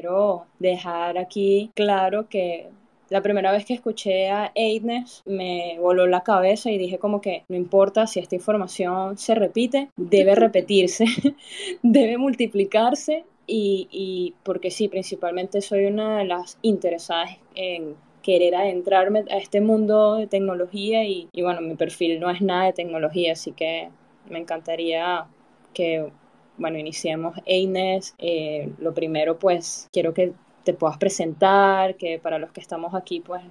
Quiero dejar aquí claro que la primera vez que escuché a Aidness me voló la cabeza y dije como que no importa si esta información se repite, debe repetirse, debe multiplicarse y, y, porque sí, principalmente soy una de las interesadas en querer adentrarme a este mundo de tecnología y, y bueno, mi perfil no es nada de tecnología, así que me encantaría que bueno, iniciemos Eines. Eh, lo primero, pues, quiero que te puedas presentar, que para los que estamos aquí, pues,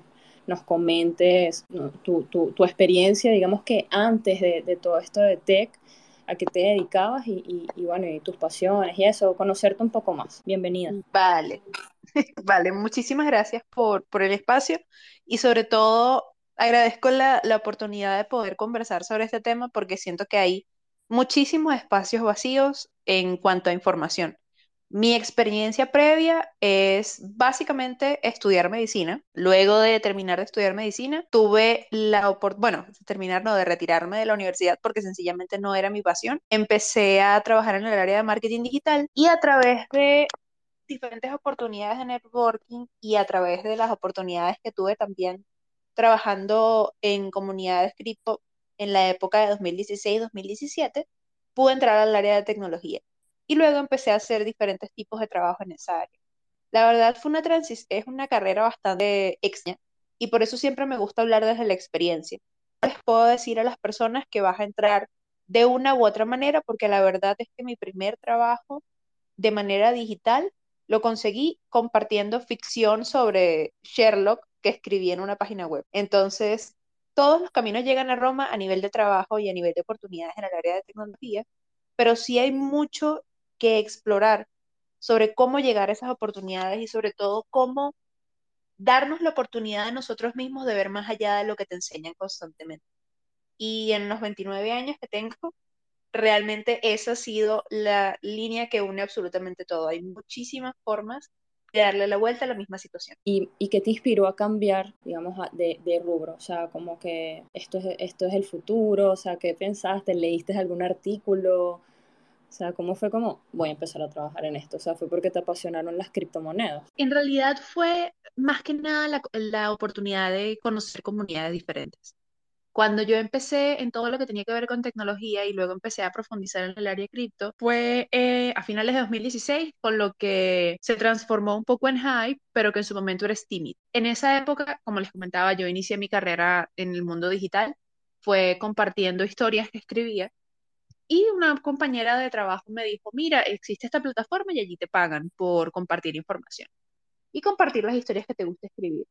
nos comentes tu, tu, tu, experiencia, digamos que antes de, de, todo esto de tech, a qué te dedicabas y, y, y, bueno, tus pasiones y eso, conocerte un poco más. Bienvenida. Vale, vale, muchísimas gracias por, por el espacio y sobre todo agradezco la, la oportunidad de poder conversar sobre este tema porque siento que hay muchísimos espacios vacíos en cuanto a información. Mi experiencia previa es básicamente estudiar medicina. Luego de terminar de estudiar medicina, tuve la oportunidad, bueno, terminar no, de retirarme de la universidad porque sencillamente no era mi pasión. Empecé a trabajar en el área de marketing digital y a través de diferentes oportunidades de networking y a través de las oportunidades que tuve también trabajando en comunidades cripto en la época de 2016-2017, pude entrar al área de tecnología y luego empecé a hacer diferentes tipos de trabajo en esa área. La verdad fue una es una carrera bastante extraña y por eso siempre me gusta hablar desde la experiencia. Les puedo decir a las personas que vas a entrar de una u otra manera porque la verdad es que mi primer trabajo de manera digital lo conseguí compartiendo ficción sobre Sherlock que escribí en una página web. Entonces, todos los caminos llegan a Roma a nivel de trabajo y a nivel de oportunidades en el área de tecnología, pero sí hay mucho que explorar sobre cómo llegar a esas oportunidades y sobre todo cómo darnos la oportunidad de nosotros mismos de ver más allá de lo que te enseñan constantemente. Y en los 29 años que tengo, realmente esa ha sido la línea que une absolutamente todo. Hay muchísimas formas de darle la vuelta a la misma situación. ¿Y, y qué te inspiró a cambiar, digamos, de, de, rubro? O sea, como que esto es, esto es el futuro, o sea, ¿qué pensaste? ¿Leíste algún artículo? O sea, ¿cómo fue como voy a empezar a trabajar en esto? O sea, ¿fue porque te apasionaron las criptomonedas? En realidad fue más que nada la, la oportunidad de conocer comunidades diferentes. Cuando yo empecé en todo lo que tenía que ver con tecnología y luego empecé a profundizar en el área cripto, fue eh, a finales de 2016, con lo que se transformó un poco en hype, pero que en su momento era tímido. En esa época, como les comentaba, yo inicié mi carrera en el mundo digital, fue compartiendo historias que escribía y una compañera de trabajo me dijo, mira, existe esta plataforma y allí te pagan por compartir información y compartir las historias que te gusta escribir.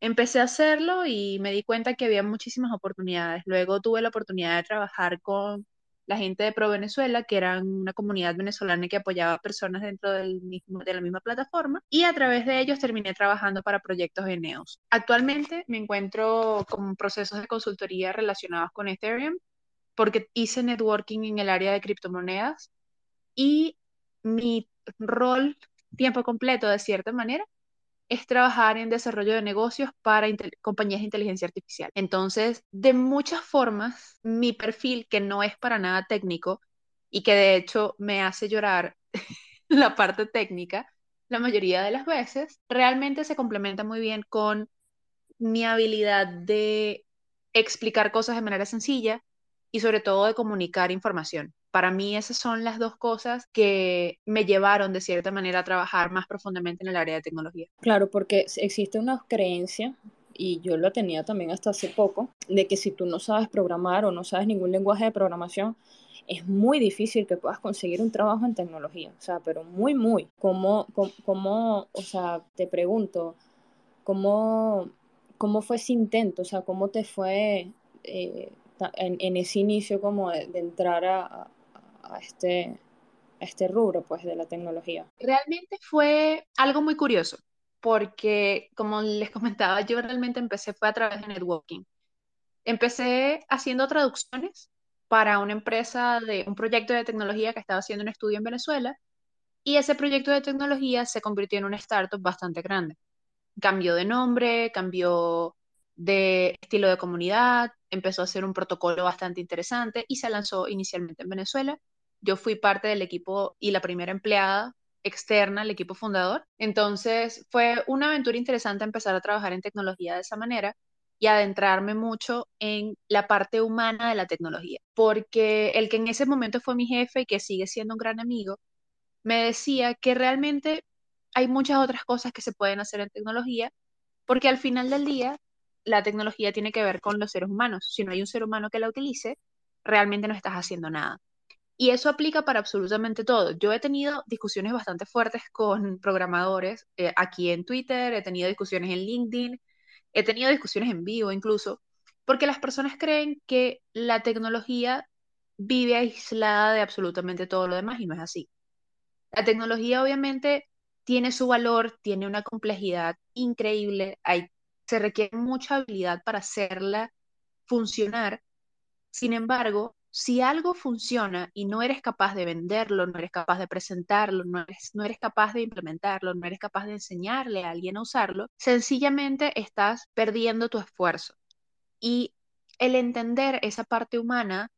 Empecé a hacerlo y me di cuenta que había muchísimas oportunidades. Luego tuve la oportunidad de trabajar con la gente de Pro Venezuela, que eran una comunidad venezolana que apoyaba personas dentro del mismo, de la misma plataforma, y a través de ellos terminé trabajando para proyectos de Neos. Actualmente me encuentro con procesos de consultoría relacionados con Ethereum, porque hice networking en el área de criptomonedas y mi rol tiempo completo, de cierta manera, es trabajar en desarrollo de negocios para compañías de inteligencia artificial. Entonces, de muchas formas, mi perfil, que no es para nada técnico y que de hecho me hace llorar la parte técnica, la mayoría de las veces, realmente se complementa muy bien con mi habilidad de explicar cosas de manera sencilla y sobre todo de comunicar información. Para mí esas son las dos cosas que me llevaron de cierta manera a trabajar más profundamente en el área de tecnología. Claro, porque existe una creencia, y yo lo tenía también hasta hace poco, de que si tú no sabes programar o no sabes ningún lenguaje de programación, es muy difícil que puedas conseguir un trabajo en tecnología, o sea, pero muy, muy. ¿Cómo, cómo, o sea, te pregunto, cómo, cómo fue ese intento? O sea, ¿cómo te fue eh, en, ese inicio como de entrar a, a, este, este rubro pues de la tecnología? Realmente fue algo muy curioso, porque como les comentaba, yo realmente empecé fue a través de networking. Empecé haciendo traducciones para una empresa de un proyecto de tecnología que estaba haciendo un estudio en Venezuela y ese proyecto de tecnología se convirtió en una startup bastante grande. Cambió de nombre, cambió de estilo de comunidad, empezó a hacer un protocolo bastante interesante y se lanzó inicialmente en Venezuela. Yo fui parte del equipo y la primera empleada externa al equipo fundador. Entonces fue una aventura interesante empezar a trabajar en tecnología de esa manera y adentrarme mucho en la parte humana de la tecnología, porque el que en ese momento fue mi jefe y que sigue siendo un gran amigo, me decía que realmente hay muchas otras cosas que se pueden hacer en tecnología, porque al final del día la tecnología tiene que ver con los seres humanos. Si no hay un ser humano que la utilice, realmente no estás haciendo nada. Y eso aplica para absolutamente todo. Yo he tenido discusiones bastante fuertes con programadores eh, aquí en Twitter, he tenido discusiones en LinkedIn, he tenido discusiones en vivo incluso, porque las personas creen que la tecnología vive aislada de absolutamente todo lo demás y no es así. La tecnología obviamente tiene su valor, tiene una complejidad increíble, hay se requiere mucha habilidad para hacerla funcionar. Sin embargo, si algo funciona y no eres capaz de venderlo, no eres capaz de presentarlo, no eres, no eres capaz de implementarlo, no eres capaz de enseñarle a alguien a usarlo, sencillamente estás perdiendo tu esfuerzo. Y el entender esa parte humana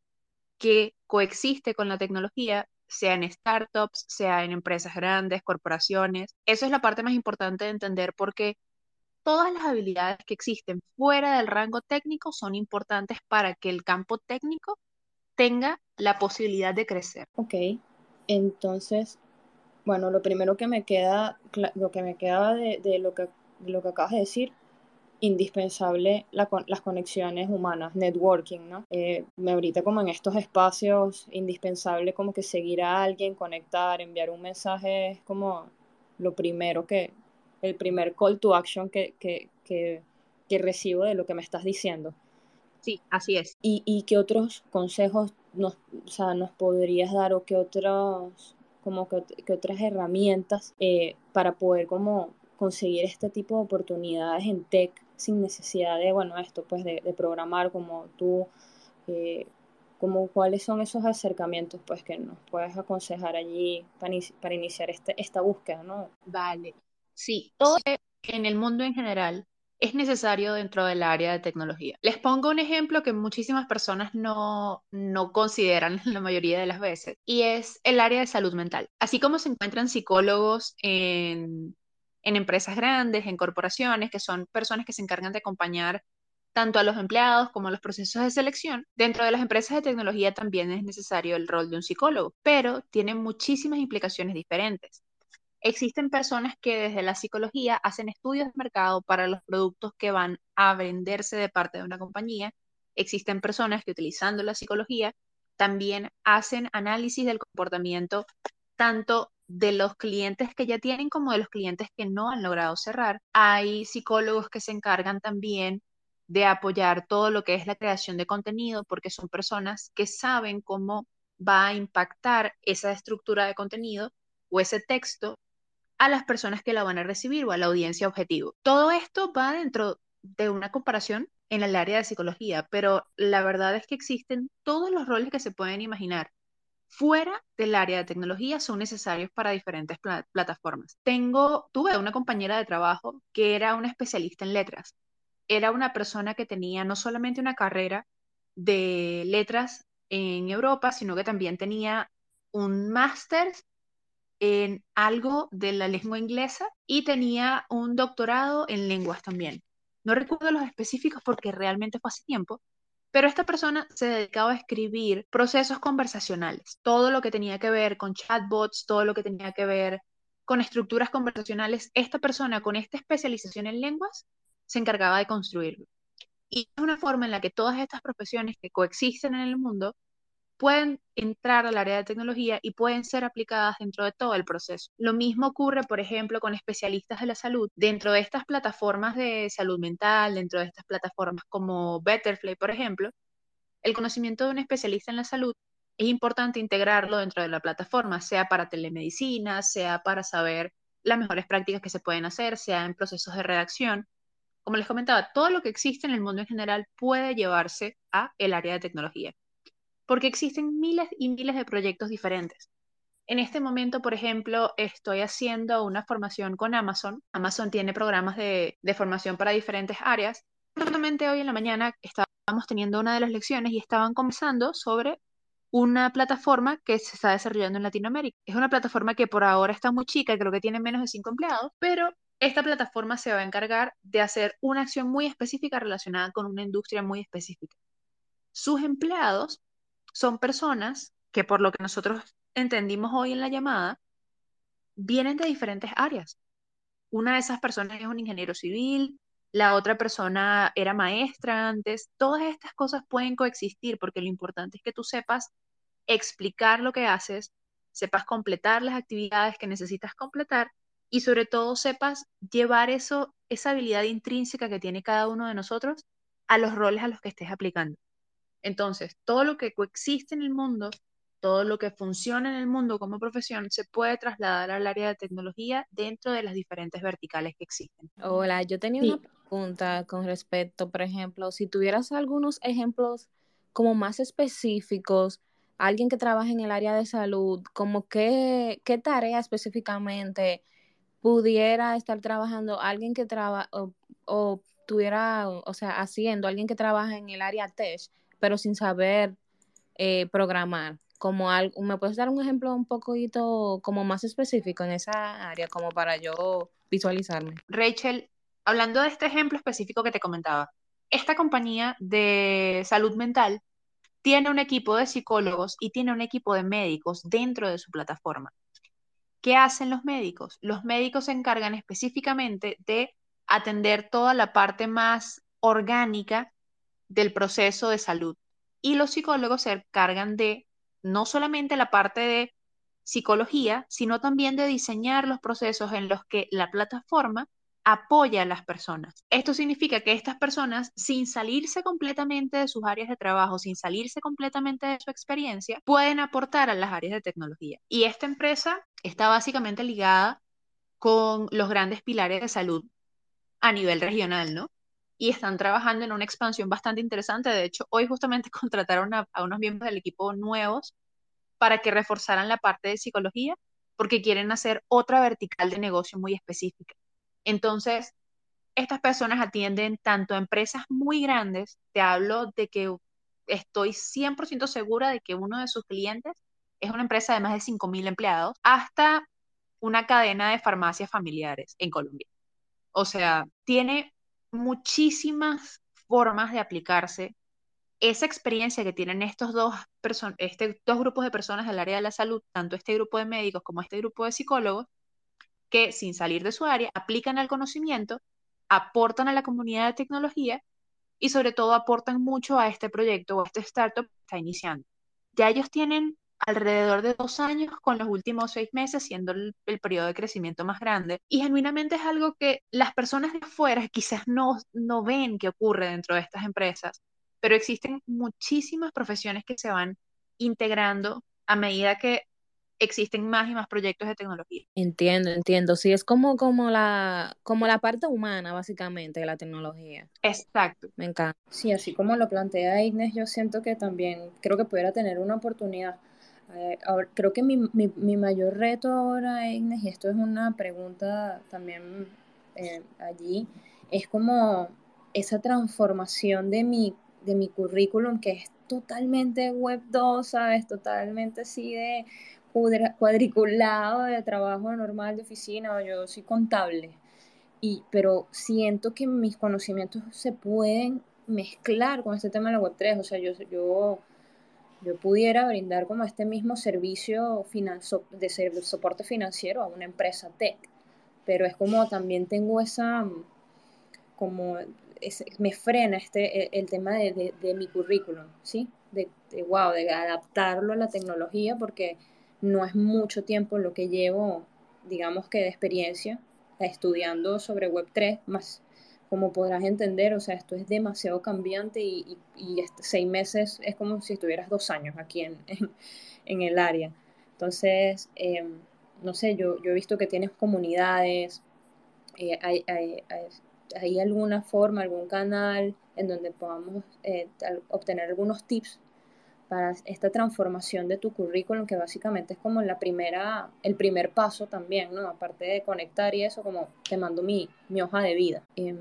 que coexiste con la tecnología, sea en startups, sea en empresas grandes, corporaciones, eso es la parte más importante de entender porque todas las habilidades que existen fuera del rango técnico son importantes para que el campo técnico tenga la posibilidad de crecer. Ok, entonces, bueno, lo primero que me queda, lo que me queda de, lo, que, lo que acabas de decir, indispensable las conexiones humanas, networking, ¿no? Eh, ahorita como en estos espacios, indispensable como que seguir a alguien, conectar, enviar un mensaje, es como lo primero que, el primer call to action que, que, que, recibo de lo que me estás diciendo. Sí, así es. ¿Y, y qué otros consejos nos, o sea, nos podrías dar o qué otros como que, otras herramientas eh, para poder como conseguir este tipo de oportunidades en tech sin necesidad de, bueno, esto pues de, programar como tú, eh, como cuáles son esos acercamientos pues que nos puedes aconsejar allí para, para iniciar este, esta búsqueda, ¿no? Vale, Sí, todo en el mundo en general es necesario dentro del área de tecnología. Les pongo un ejemplo que muchísimas personas no, no consideran la mayoría de las veces, y es el área de salud mental. Así como se encuentran psicólogos en, en empresas grandes, en corporaciones, que son personas que se encargan de acompañar tanto a los empleados como a los procesos de selección. Dentro de las empresas de tecnología también es necesario el rol de un psicólogo, pero tiene muchísimas implicaciones diferentes. Existen personas que desde la psicología hacen estudios de mercado para los productos que van a venderse de parte de una compañía. Existen personas que utilizando la psicología también hacen análisis del comportamiento tanto de los clientes que ya tienen como de los clientes que no han logrado cerrar. Hay psicólogos que se encargan también de apoyar todo lo que es la creación de contenido porque son personas que saben cómo va a impactar esa estructura de contenido o ese texto a las personas que la van a recibir o a la audiencia objetivo. Todo esto va dentro de una comparación en el área de psicología, pero la verdad es que existen todos los roles que se pueden imaginar fuera del área de tecnología son necesarios para diferentes plataformas. Tengo, tuve una compañera de trabajo que era una especialista en letras. Era una persona que tenía no solamente una carrera de letras en Europa, sino que también tenía un máster en algo de la lengua inglesa y tenía un doctorado en lenguas también. No recuerdo los específicos porque realmente fue hace tiempo, pero esta persona se dedicaba a escribir procesos conversacionales, todo lo que tenía que ver con chatbots, todo lo que tenía que ver con estructuras conversacionales. Esta persona con esta especialización en lenguas se encargaba de construirlo. Y es una forma en la que todas estas profesiones que coexisten en el mundo pueden entrar al área de tecnología y pueden ser aplicadas dentro de todo el proceso. Lo mismo ocurre, por ejemplo, con especialistas de la salud. Dentro de estas plataformas de salud mental, dentro de estas plataformas como Betterfly, por ejemplo, el conocimiento de un especialista en la salud es importante integrarlo dentro de la plataforma, sea para telemedicina, sea para saber las mejores prácticas que se pueden hacer, sea en procesos de redacción. Como les comentaba, todo lo que existe en el mundo en general puede llevarse a el área de tecnología, porque existen miles y miles de proyectos diferentes. En este momento, por ejemplo, estoy haciendo una formación con Amazon. Amazon tiene programas de, formación para diferentes áreas. Justamente hoy en la mañana estábamos teniendo una de las lecciones y estaban conversando sobre una plataforma que se está desarrollando en Latinoamérica. Es una plataforma que por ahora está muy chica, creo que tiene menos de cinco empleados, pero esta plataforma se va a encargar de hacer una acción muy específica relacionada con una industria muy específica. Sus empleados son personas que por lo que nosotros entendimos hoy en la llamada, vienen de diferentes áreas. Una de esas personas es un ingeniero civil, la otra persona era maestra antes. Todas estas cosas pueden coexistir porque lo importante es que tú sepas explicar lo que haces, sepas completar las actividades que necesitas completar y sobre todo sepas llevar eso, esa habilidad intrínseca que tiene cada uno de nosotros a los roles a los que estés aplicando. Entonces, todo lo que coexiste en el mundo todo lo que funciona en el mundo como profesión se puede trasladar al área de tecnología dentro de las diferentes verticales que existen. Hola, yo tenía una pregunta con respecto, por ejemplo, si tuvieras algunos ejemplos como más específicos, alguien que trabaja en el área de salud, como qué, qué tarea específicamente pudiera estar trabajando alguien que trabaja o, tuviera, o sea, haciendo alguien que trabaja en el área tech, pero sin saber eh, programar como algo, ¿me puedes dar un ejemplo un poquito como más específico en esa área, como para yo visualizarme? Rachel, hablando de este ejemplo específico que te comentaba, esta compañía de salud mental tiene un equipo de psicólogos y tiene un equipo de médicos dentro de su plataforma. ¿Qué hacen los médicos? Los médicos se encargan específicamente de atender toda la parte más orgánica del proceso de salud y los psicólogos se encargan de no solamente la parte de psicología, sino también de diseñar los procesos en los que la plataforma apoya a las personas. Esto significa que estas personas, sin salirse completamente de sus áreas de trabajo, sin salirse completamente de su experiencia, pueden aportar a las áreas de tecnología. Y esta empresa está básicamente ligada con los grandes pilares de salud a nivel regional, ¿no? Y están trabajando en una expansión bastante interesante. De hecho, hoy justamente contrataron a, unos miembros del equipo nuevos para que reforzaran la parte de psicología, porque quieren hacer otra vertical de negocio muy específica. Entonces, estas personas atienden tanto a empresas muy grandes, te hablo de que estoy 100% segura de que uno de sus clientes es una empresa de más de 5.000 empleados, hasta una cadena de farmacias familiares en Colombia. O sea, tiene muchísimas formas de aplicarse esa experiencia que tienen estos dos, este, dos grupos de personas del área de la salud, tanto este grupo de médicos como este grupo de psicólogos, que sin salir de su área aplican el conocimiento, aportan a la comunidad de tecnología y sobre todo aportan mucho a este proyecto o a este startup que está iniciando. Ya ellos tienen alrededor de dos años con los últimos seis meses siendo el, el, periodo de crecimiento más grande. Y genuinamente es algo que las personas de afuera quizás no, no ven que ocurre dentro de estas empresas pero existen muchísimas profesiones que se van integrando a medida que existen más y más proyectos de tecnología. Entiendo, entiendo. Sí, es como, como, la, como la parte humana, básicamente, de la tecnología. Exacto. Me encanta. Sí, así como lo plantea Inés, yo siento que también creo que pudiera tener una oportunidad. Eh, creo que mi, mi, mi, mayor reto ahora, Inés, y esto es una pregunta también eh, allí, es como esa transformación de mi de mi currículum, que es totalmente web 2, ¿sabes? Totalmente así de cuadriculado de trabajo normal de oficina, yo soy contable. Y, pero siento que mis conocimientos se pueden mezclar con este tema de la web 3, o sea, yo, yo, yo pudiera brindar como este mismo servicio de soporte financiero a una empresa tech, pero es como también tengo esa como me frena este, e, el, tema de, mi currículum, ¿sí? De, de, wow, de adaptarlo a la tecnología porque no es mucho tiempo lo que llevo, digamos que de experiencia, estudiando sobre Web3, más como podrás entender, o sea, esto es demasiado cambiante y, seis meses es como si estuvieras dos años aquí en, en, el área. Entonces, em, no sé, yo, yo he visto que tienes comunidades, eh, hay, hay, hay, alguna forma, algún canal en donde podamos eh, obtener algunos tips para esta transformación de tu currículum, que básicamente es como la primera, el primer paso también, ¿no? Aparte de conectar y eso, como te mando mi, mi hoja de vida. Em,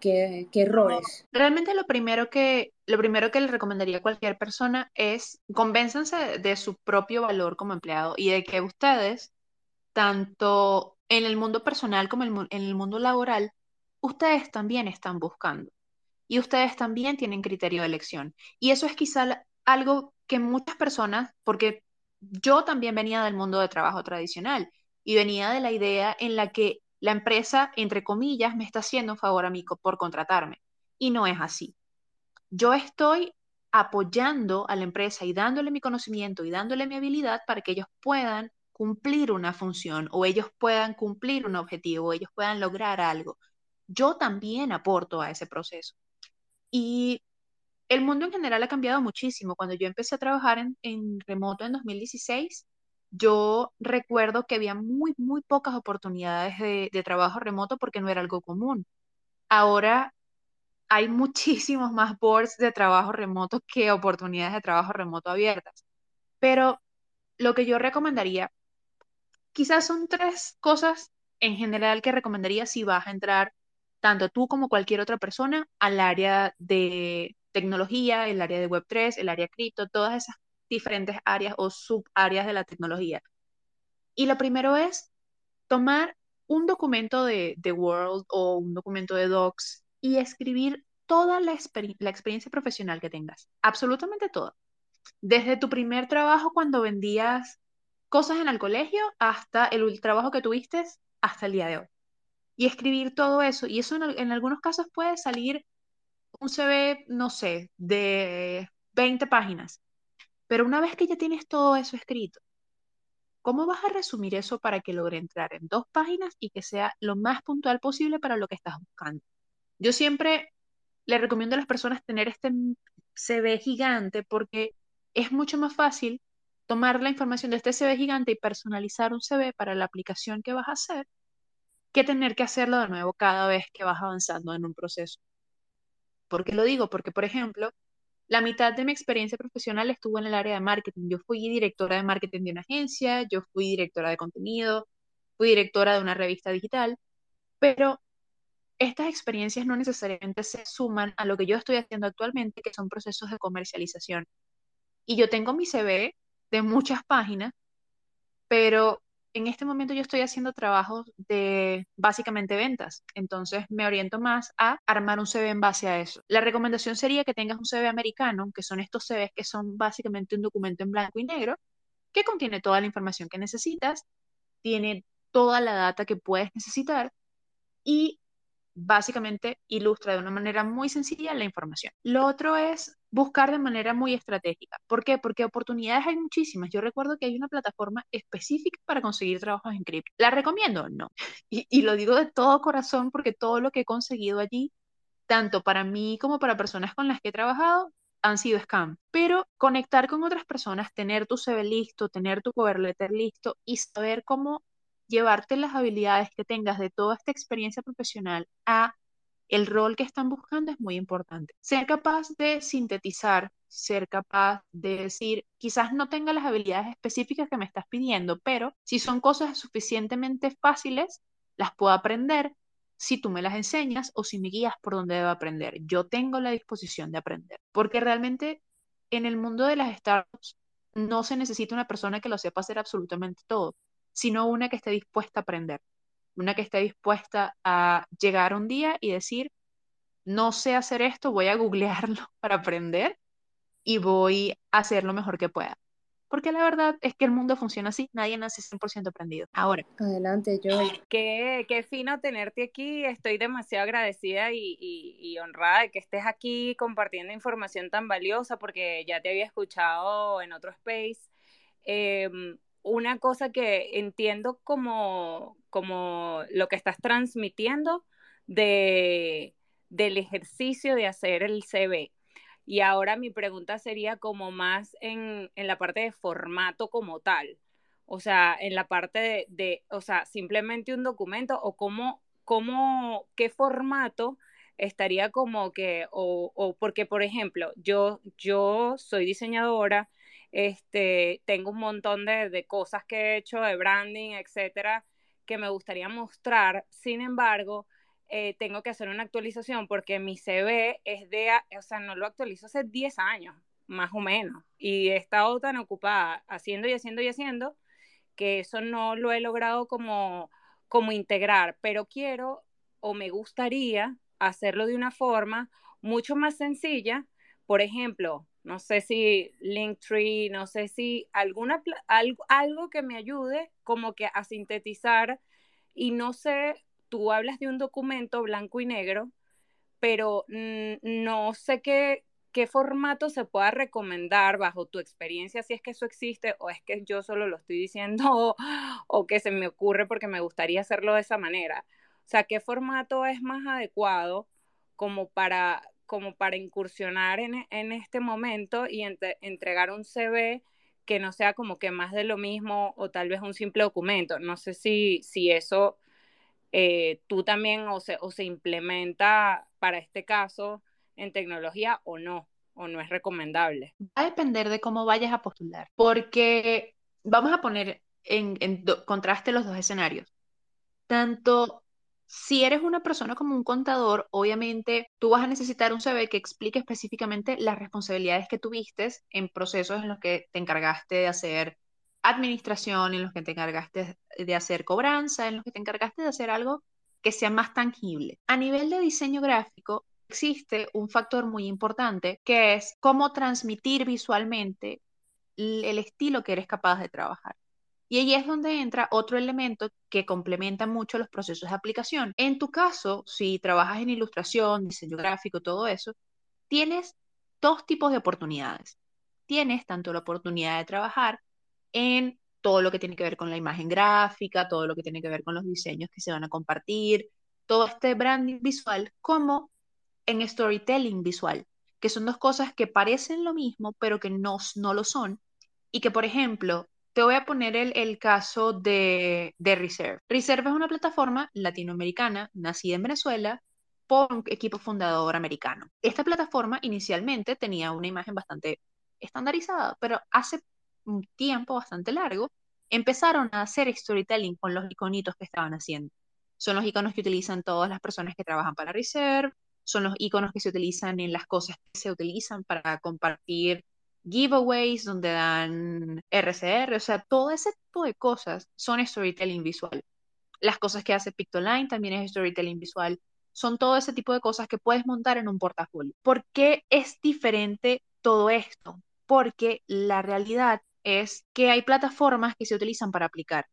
¿qué, ¿qué, errores? Realmente lo primero que lo primero que le recomendaría a cualquier persona es convénzanse de su propio valor como empleado y de que ustedes, tanto en el mundo personal como en el mundo laboral, ustedes también están buscando. Y ustedes también tienen criterio de elección. Y eso es quizá algo que muchas personas, porque yo también venía del mundo de trabajo tradicional y venía de la idea en la que la empresa, entre comillas, me está haciendo un favor a mí por contratarme. Y no es así. Yo estoy apoyando a la empresa y dándole mi conocimiento y dándole mi habilidad para que ellos puedan cumplir una función o ellos puedan cumplir un objetivo o ellos puedan lograr algo. Yo también aporto a ese proceso. Y el mundo en general ha cambiado muchísimo. Cuando yo empecé a trabajar en, remoto en 2016, yo recuerdo que había muy, muy pocas oportunidades de, de, trabajo remoto porque no era algo común. Ahora hay muchísimos más boards de trabajo remoto que oportunidades de trabajo remoto abiertas. Pero lo que yo recomendaría, quizás son tres cosas en general que recomendaría si vas a entrar tanto tú como cualquier otra persona al área de tecnología, el área de Web3, el área cripto, todas esas diferentes áreas o subáreas de la tecnología. Y lo primero es tomar un documento de, de World o un documento de Docs y escribir toda la, la experiencia profesional que tengas, absolutamente toda. Desde tu primer trabajo cuando vendías cosas en el colegio hasta el trabajo que tuviste hasta el día de hoy. Y escribir todo eso. Y eso en algunos casos puede salir un CV, no sé, de 20 páginas. Pero una vez que ya tienes todo eso escrito, ¿cómo vas a resumir eso para que logre entrar en dos páginas y que sea lo más puntual posible para lo que estás buscando? Yo siempre le recomiendo a las personas tener este CV gigante porque es mucho más fácil tomar la información de este CV gigante y personalizar un CV para la aplicación que vas a hacer que tener que hacerlo de nuevo cada vez que vas avanzando en un proceso. ¿Por qué lo digo? Porque, por ejemplo, la mitad de mi experiencia profesional estuvo en el área de marketing. Yo fui directora de marketing de una agencia, yo fui directora de contenido, fui directora de una revista digital, pero estas experiencias no necesariamente se suman a lo que yo estoy haciendo actualmente, que son procesos de comercialización. Y yo tengo mi CV de muchas páginas, pero en este momento yo estoy haciendo trabajos de básicamente ventas, entonces me oriento más a armar un CV en base a eso. La recomendación sería que tengas un CV americano, que son estos CVs que son básicamente un documento en blanco y negro, que contiene toda la información que necesitas, tiene toda la data que puedes necesitar y básicamente ilustra de una manera muy sencilla la información. Lo otro es buscar de manera muy estratégica. ¿Por qué? Porque oportunidades hay muchísimas. Yo recuerdo que hay una plataforma específica para conseguir trabajos en cripto. ¿La recomiendo? No. Y, y lo digo de todo corazón porque todo lo que he conseguido allí, tanto para mí como para personas con las que he trabajado, han sido scam. Pero conectar con otras personas, tener tu CV listo, tener tu cover letter listo y saber cómo llevarte las habilidades que tengas de toda esta experiencia profesional a el rol que están buscando es muy importante. Ser capaz de sintetizar, ser capaz de decir, quizás no tenga las habilidades específicas que me estás pidiendo, pero si son cosas suficientemente fáciles, las puedo aprender si tú me las enseñas o si me guías por donde debo aprender. Yo tengo la disposición de aprender, porque realmente en el mundo de las startups no se necesita una persona que lo sepa hacer absolutamente todo sino una que esté dispuesta a aprender, una que esté dispuesta a llegar un día y decir, no sé hacer esto, voy a googlearlo para aprender y voy a hacer lo mejor que pueda. Porque la verdad es que el mundo funciona así, nadie nace 100% aprendido. Ahora. Adelante, Joy. Qué, qué fino tenerte aquí, estoy demasiado agradecida y, y, honrada de que estés aquí compartiendo información tan valiosa porque ya te había escuchado en otro space. Em, una cosa que entiendo como, como lo que estás transmitiendo de, del ejercicio de hacer el CV. Y ahora mi pregunta sería como más en, en la parte de formato como tal. O sea, en la parte de, de o sea, simplemente un documento o cómo, cómo, qué formato estaría como que, o, o porque, por ejemplo, yo, yo soy diseñadora, este, tengo un montón de, de cosas que he hecho, de branding, etcétera, que me gustaría mostrar. Sin embargo, eh, tengo que hacer una actualización porque mi CV es de, o sea, no lo actualizo hace 10 años, más o menos. Y he estado tan ocupada haciendo y haciendo y haciendo que eso no lo he logrado como, como integrar, pero quiero o me gustaría hacerlo de una forma mucho más sencilla. Por ejemplo, no sé si Linktree, no sé si alguna, algo, algo que me ayude como que a sintetizar y no sé, tú hablas de un documento blanco y negro, pero no sé qué, qué formato se pueda recomendar bajo tu experiencia, si es que eso existe o es que yo solo lo estoy diciendo o que se me ocurre porque me gustaría hacerlo de esa manera. O sea, ¿qué formato es más adecuado como para, como para incursionar en, en este momento y entregar un CV que no sea como que más de lo mismo o tal vez un simple documento? No sé si, si eso eh, tú también o se, o se implementa para este caso en tecnología o no, o no es recomendable. Va a depender de cómo vayas a postular, porque vamos a poner en, en contraste los dos escenarios. Tanto si eres una persona como un contador, obviamente tú vas a necesitar un CV que explique específicamente las responsabilidades que tuviste en procesos en los que te encargaste de hacer administración, en los que te encargaste de hacer cobranza, en los que te encargaste de hacer algo que sea más tangible. A nivel de diseño gráfico, existe un factor muy importante que es cómo transmitir visualmente el estilo que eres capaz de trabajar. Y ahí es donde entra otro elemento que complementa mucho los procesos de aplicación. En tu caso, si trabajas en ilustración, diseño gráfico, todo eso, tienes dos tipos de oportunidades. Tienes tanto la oportunidad de trabajar en todo lo que tiene que ver con la imagen gráfica, todo lo que tiene que ver con los diseños que se van a compartir, todo este branding visual, como en storytelling visual, que son dos cosas que parecen lo mismo, pero que no, no lo son. Y que, por ejemplo, te voy a poner el, caso de, de, Reserve. Reserve es una plataforma latinoamericana nacida en Venezuela por un equipo fundador americano. Esta plataforma inicialmente tenía una imagen bastante estandarizada, pero hace un tiempo bastante largo empezaron a hacer storytelling con los iconitos que estaban haciendo. Son los iconos que utilizan todas las personas que trabajan para Reserve, son los iconos que se utilizan en las cosas que se utilizan para compartir giveaways donde dan RCR, o sea, todo ese tipo de cosas son storytelling visual. Las cosas que hace Pictoline también es storytelling visual. Son todo ese tipo de cosas que puedes montar en un portafolio. ¿Por qué es diferente todo esto? Porque la realidad es que hay plataformas que se utilizan para aplicar,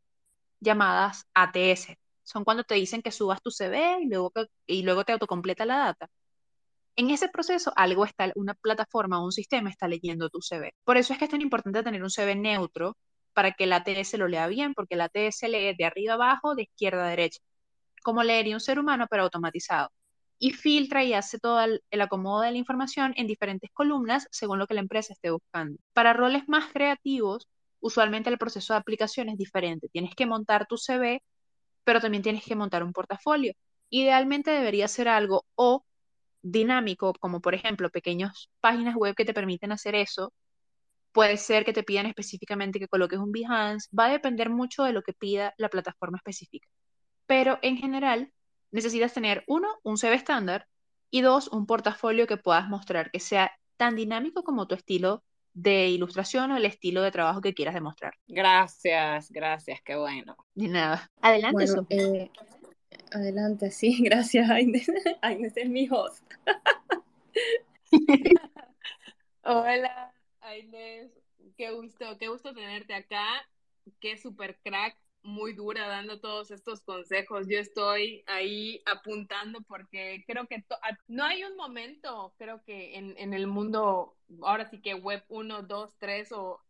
llamadas ATS. Son cuando te dicen que subas tu CV y luego, y luego te autocompleta la data. En ese proceso, algo está, una plataforma o un sistema está leyendo tu CV. Por eso es que es tan importante tener un CV neutro para que el ATS lo lea bien, porque el ATS lee de arriba abajo, de izquierda a derecha, como leería un ser humano, pero automatizado. Y filtra y hace todo el, el acomodo de la información en diferentes columnas según lo que la empresa esté buscando. Para roles más creativos, usualmente el proceso de aplicación es diferente. Tienes que montar tu CV, pero también tienes que montar un portafolio. Idealmente debería ser algo o dinámico, como por ejemplo pequeñas páginas web que te permiten hacer eso. Puede ser que te pidan específicamente que coloques un Behance, va a depender mucho de lo que pida la plataforma específica. Pero en general, necesitas tener uno, un CV estándar y dos, un portafolio que puedas mostrar que sea tan dinámico como tu estilo de ilustración o el estilo de trabajo que quieras demostrar. Gracias, gracias, qué bueno. De nada. Adelante, eh, Adelante, sí, gracias, Aines. Aines es mi host. Hola, Aines. Qué gusto, qué gusto tenerte acá. Qué super crack, muy dura dando todos estos consejos. Yo estoy ahí apuntando porque creo que no hay un momento, creo que en, en el mundo, ahora sí que web 1, 2, 3 o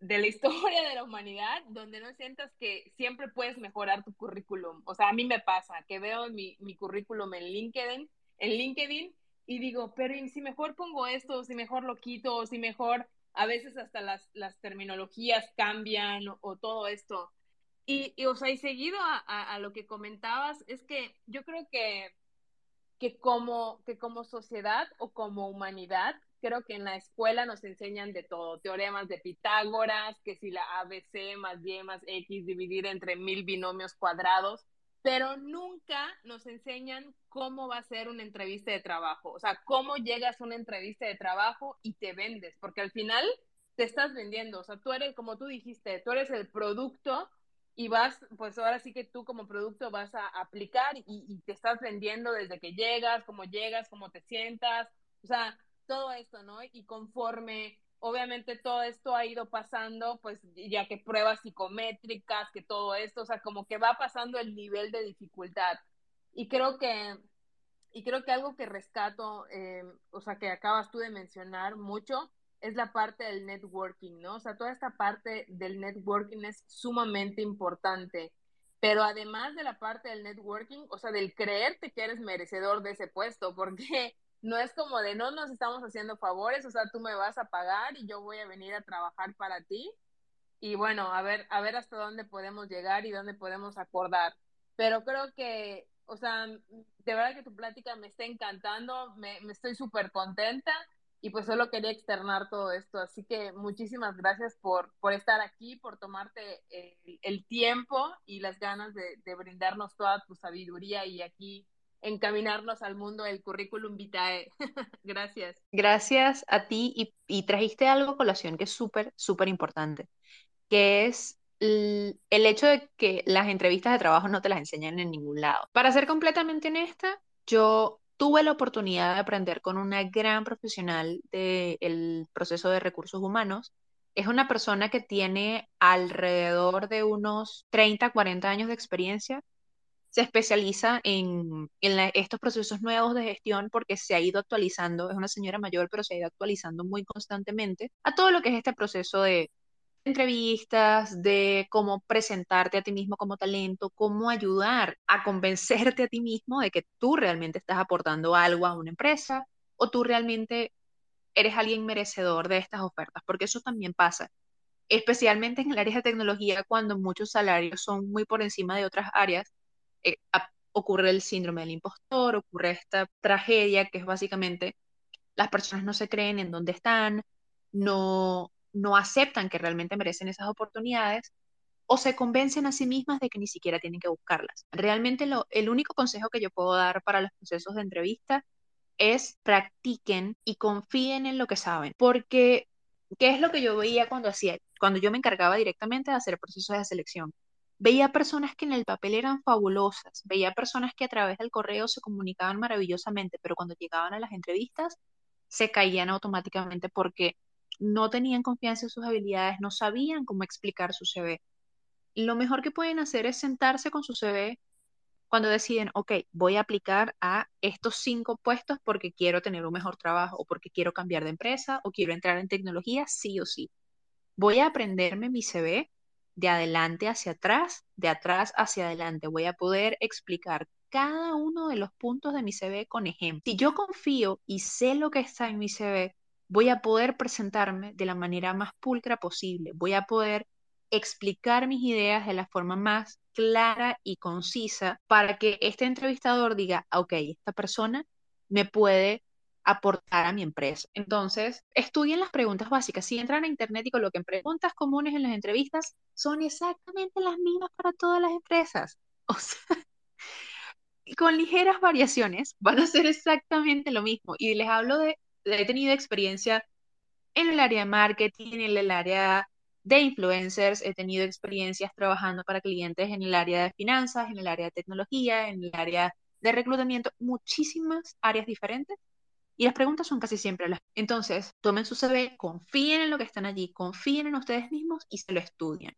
de la historia de la humanidad donde no sientas que siempre puedes mejorar tu currículum. O sea, a mí me pasa que veo mi, mi currículum en LinkedIn, en LinkedIn y digo, pero si mejor pongo esto, si mejor lo quito, si mejor a veces hasta las, las terminologías cambian o, todo esto. Y, y, o sea, seguido a, a, lo que comentabas, es que yo creo que, que, como, que como sociedad o como humanidad creo que en la escuela nos enseñan de todo, teoremas de Pitágoras, que si la ABC más Y más X dividir entre mil binomios cuadrados, pero nunca nos enseñan cómo va a ser una entrevista de trabajo, o sea, cómo llegas a una entrevista de trabajo y te vendes, porque al final te estás vendiendo, o sea, tú eres, como tú dijiste, tú eres el producto y vas, pues ahora sí que tú como producto vas a aplicar y, y te estás vendiendo desde que llegas, cómo llegas, cómo te sientas, o sea, todo esto, ¿no? Y conforme obviamente todo esto ha ido pasando, pues ya que pruebas psicométricas, que todo esto, o sea, como que va pasando el nivel de dificultad. Y creo que, y creo que algo que rescato, eh, o sea, que acabas tú de mencionar mucho, es la parte del networking, ¿no? O sea, toda esta parte del networking es sumamente importante. Pero además de la parte del networking, o sea, del creerte que eres merecedor de ese puesto, porque no es como de no nos estamos haciendo favores, o sea, tú me vas a pagar y yo voy a venir a trabajar para ti. Y bueno, a ver, a ver hasta dónde podemos llegar y dónde podemos acordar. Pero creo que, o sea, de verdad que tu plática me está encantando, me, estoy súper contenta y pues solo quería externar todo esto. Así que muchísimas gracias por, por estar aquí, por tomarte el, tiempo y las ganas de brindarnos toda tu sabiduría y aquí encaminarnos al mundo del currículum vitae. Gracias. Gracias a ti y, trajiste algo colación que es súper, súper importante, que es el, hecho de que las entrevistas de trabajo no te las enseñan en ningún lado. Para ser completamente honesta, yo tuve la oportunidad de aprender con una gran profesional del proceso de recursos humanos. Es una persona que tiene alrededor de unos 30, 40 años de experiencia se especializa en, estos procesos nuevos de gestión porque se ha ido actualizando, es una señora mayor, pero se ha ido actualizando muy constantemente a todo lo que es este proceso de entrevistas, de cómo presentarte a ti mismo como talento, cómo ayudar a convencerte a ti mismo de que tú realmente estás aportando algo a una empresa o tú realmente eres alguien merecedor de estas ofertas, porque eso también pasa, especialmente en el área de tecnología cuando muchos salarios son muy por encima de otras áreas eh, ocurre el síndrome del impostor, ocurre esta tragedia que es básicamente las personas no se creen en dónde están, no, no aceptan que realmente merecen esas oportunidades o se convencen a sí mismas de que ni siquiera tienen que buscarlas. Realmente lo, el único consejo que yo puedo dar para los procesos de entrevista es practiquen y confíen en lo que saben, porque ¿qué es lo que yo veía cuando hacía, cuando yo me encargaba directamente de hacer procesos de selección? Veía personas que en el papel eran fabulosas, veía personas que a través del correo se comunicaban maravillosamente, pero cuando llegaban a las entrevistas se caían automáticamente porque no tenían confianza en sus habilidades, no sabían cómo explicar su CV. Lo mejor que pueden hacer es sentarse con su CV cuando deciden, ok, voy a aplicar a estos cinco puestos porque quiero tener un mejor trabajo o porque quiero cambiar de empresa o quiero entrar en tecnología, sí o sí. Voy a aprenderme mi CV de adelante hacia atrás, de atrás hacia adelante. Voy a poder explicar cada uno de los puntos de mi CV con ejemplo. Si yo confío y sé lo que está en mi CV, voy a poder presentarme de la manera más pulcra posible. Voy a poder explicar mis ideas de la forma más clara y concisa para que este entrevistador diga, ok, esta persona me puede aportar a mi empresa. Entonces, estudien las preguntas básicas. Si entran a internet y coloquen preguntas comunes en las entrevistas, son exactamente las mismas para todas las empresas. O sea, con ligeras variaciones van a ser exactamente lo mismo. Y les hablo de, he tenido experiencia en el área de marketing, en el área de influencers, he tenido experiencias trabajando para clientes en el área de finanzas, en el área de tecnología, en el área de reclutamiento, muchísimas áreas diferentes y las preguntas son casi siempre las. Entonces, tomen su CV, confíen en lo que están allí, confíen en ustedes mismos y se lo estudian.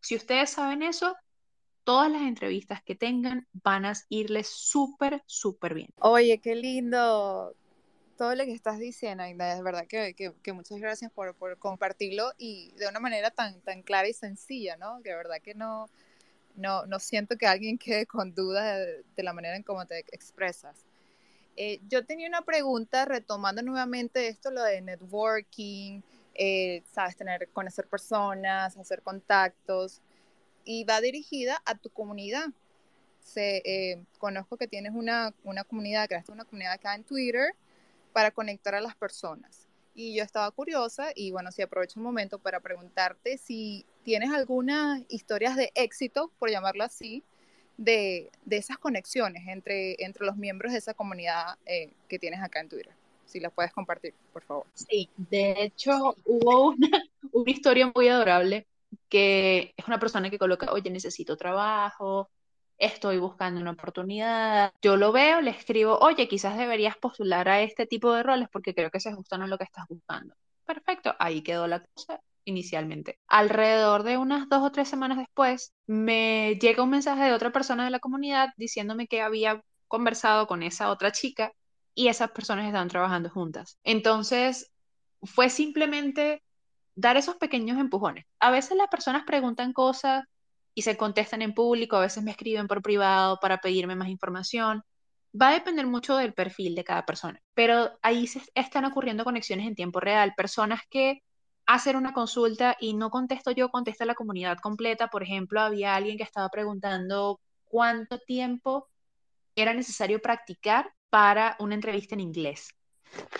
Si ustedes saben eso, todas las entrevistas que tengan van a irles súper, súper bien. Oye, qué lindo todo lo que estás diciendo, Aida, es verdad que, que, muchas gracias por, por, compartirlo y de una manera tan, tan clara y sencilla, ¿no? Que de verdad que no, no, no siento que alguien quede con dudas de, la manera en cómo te expresas. Eh, yo tenía una pregunta retomando nuevamente esto, lo de networking, eh, sabes, tener, conocer personas, hacer contactos, y va dirigida a tu comunidad. Se, eh, conozco que tienes una, una comunidad, creaste una comunidad acá en Twitter para conectar a las personas. Y yo estaba curiosa y bueno, si aprovecho un momento para preguntarte si tienes algunas historias de éxito, por llamarlo así, de, de esas conexiones entre, entre los miembros de esa comunidad eh, que tienes acá en Twitter si la puedes compartir, por favor. Sí, de hecho hubo una, una historia muy adorable que es una persona que coloca, oye, necesito trabajo, estoy buscando una oportunidad. Yo lo veo, le escribo, oye, quizás deberías postular a este tipo de roles porque creo que se ajustan a lo que estás buscando. Perfecto, ahí quedó la cosa inicialmente. Alrededor de unas dos o tres semanas después, me llega un mensaje de otra persona de la comunidad diciéndome que había conversado con esa otra chica y esas personas estaban trabajando juntas. Entonces, fue simplemente dar esos pequeños empujones. A veces las personas preguntan cosas y se contestan en público, a veces me escriben por privado para pedirme más información. Va a depender mucho del perfil de cada persona, pero ahí se están ocurriendo conexiones en tiempo real, personas que hacen una consulta y no contesto yo, contesta la comunidad completa. Por ejemplo, había alguien que estaba preguntando cuánto tiempo era necesario practicar para una entrevista en inglés.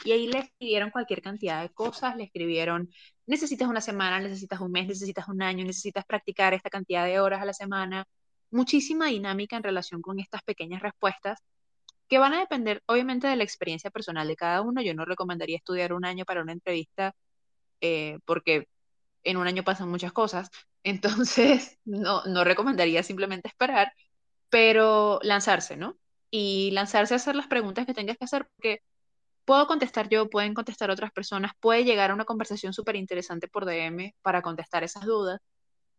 Y ahí le escribieron cualquier cantidad de cosas, le escribieron, necesitas una semana, necesitas un mes, necesitas un año, necesitas practicar esta cantidad de horas a la semana. Muchísima dinámica en relación con estas pequeñas respuestas que van a depender obviamente de la experiencia personal de cada uno. Yo no recomendaría estudiar un año para una entrevista eh, porque en un año pasan muchas cosas, entonces no, no recomendaría simplemente esperar, pero lanzarse, ¿no? y lanzarse a hacer las preguntas que tengas que hacer, porque puedo contestar yo, pueden contestar otras personas, puede llegar a una conversación súper interesante por DM para contestar esas dudas,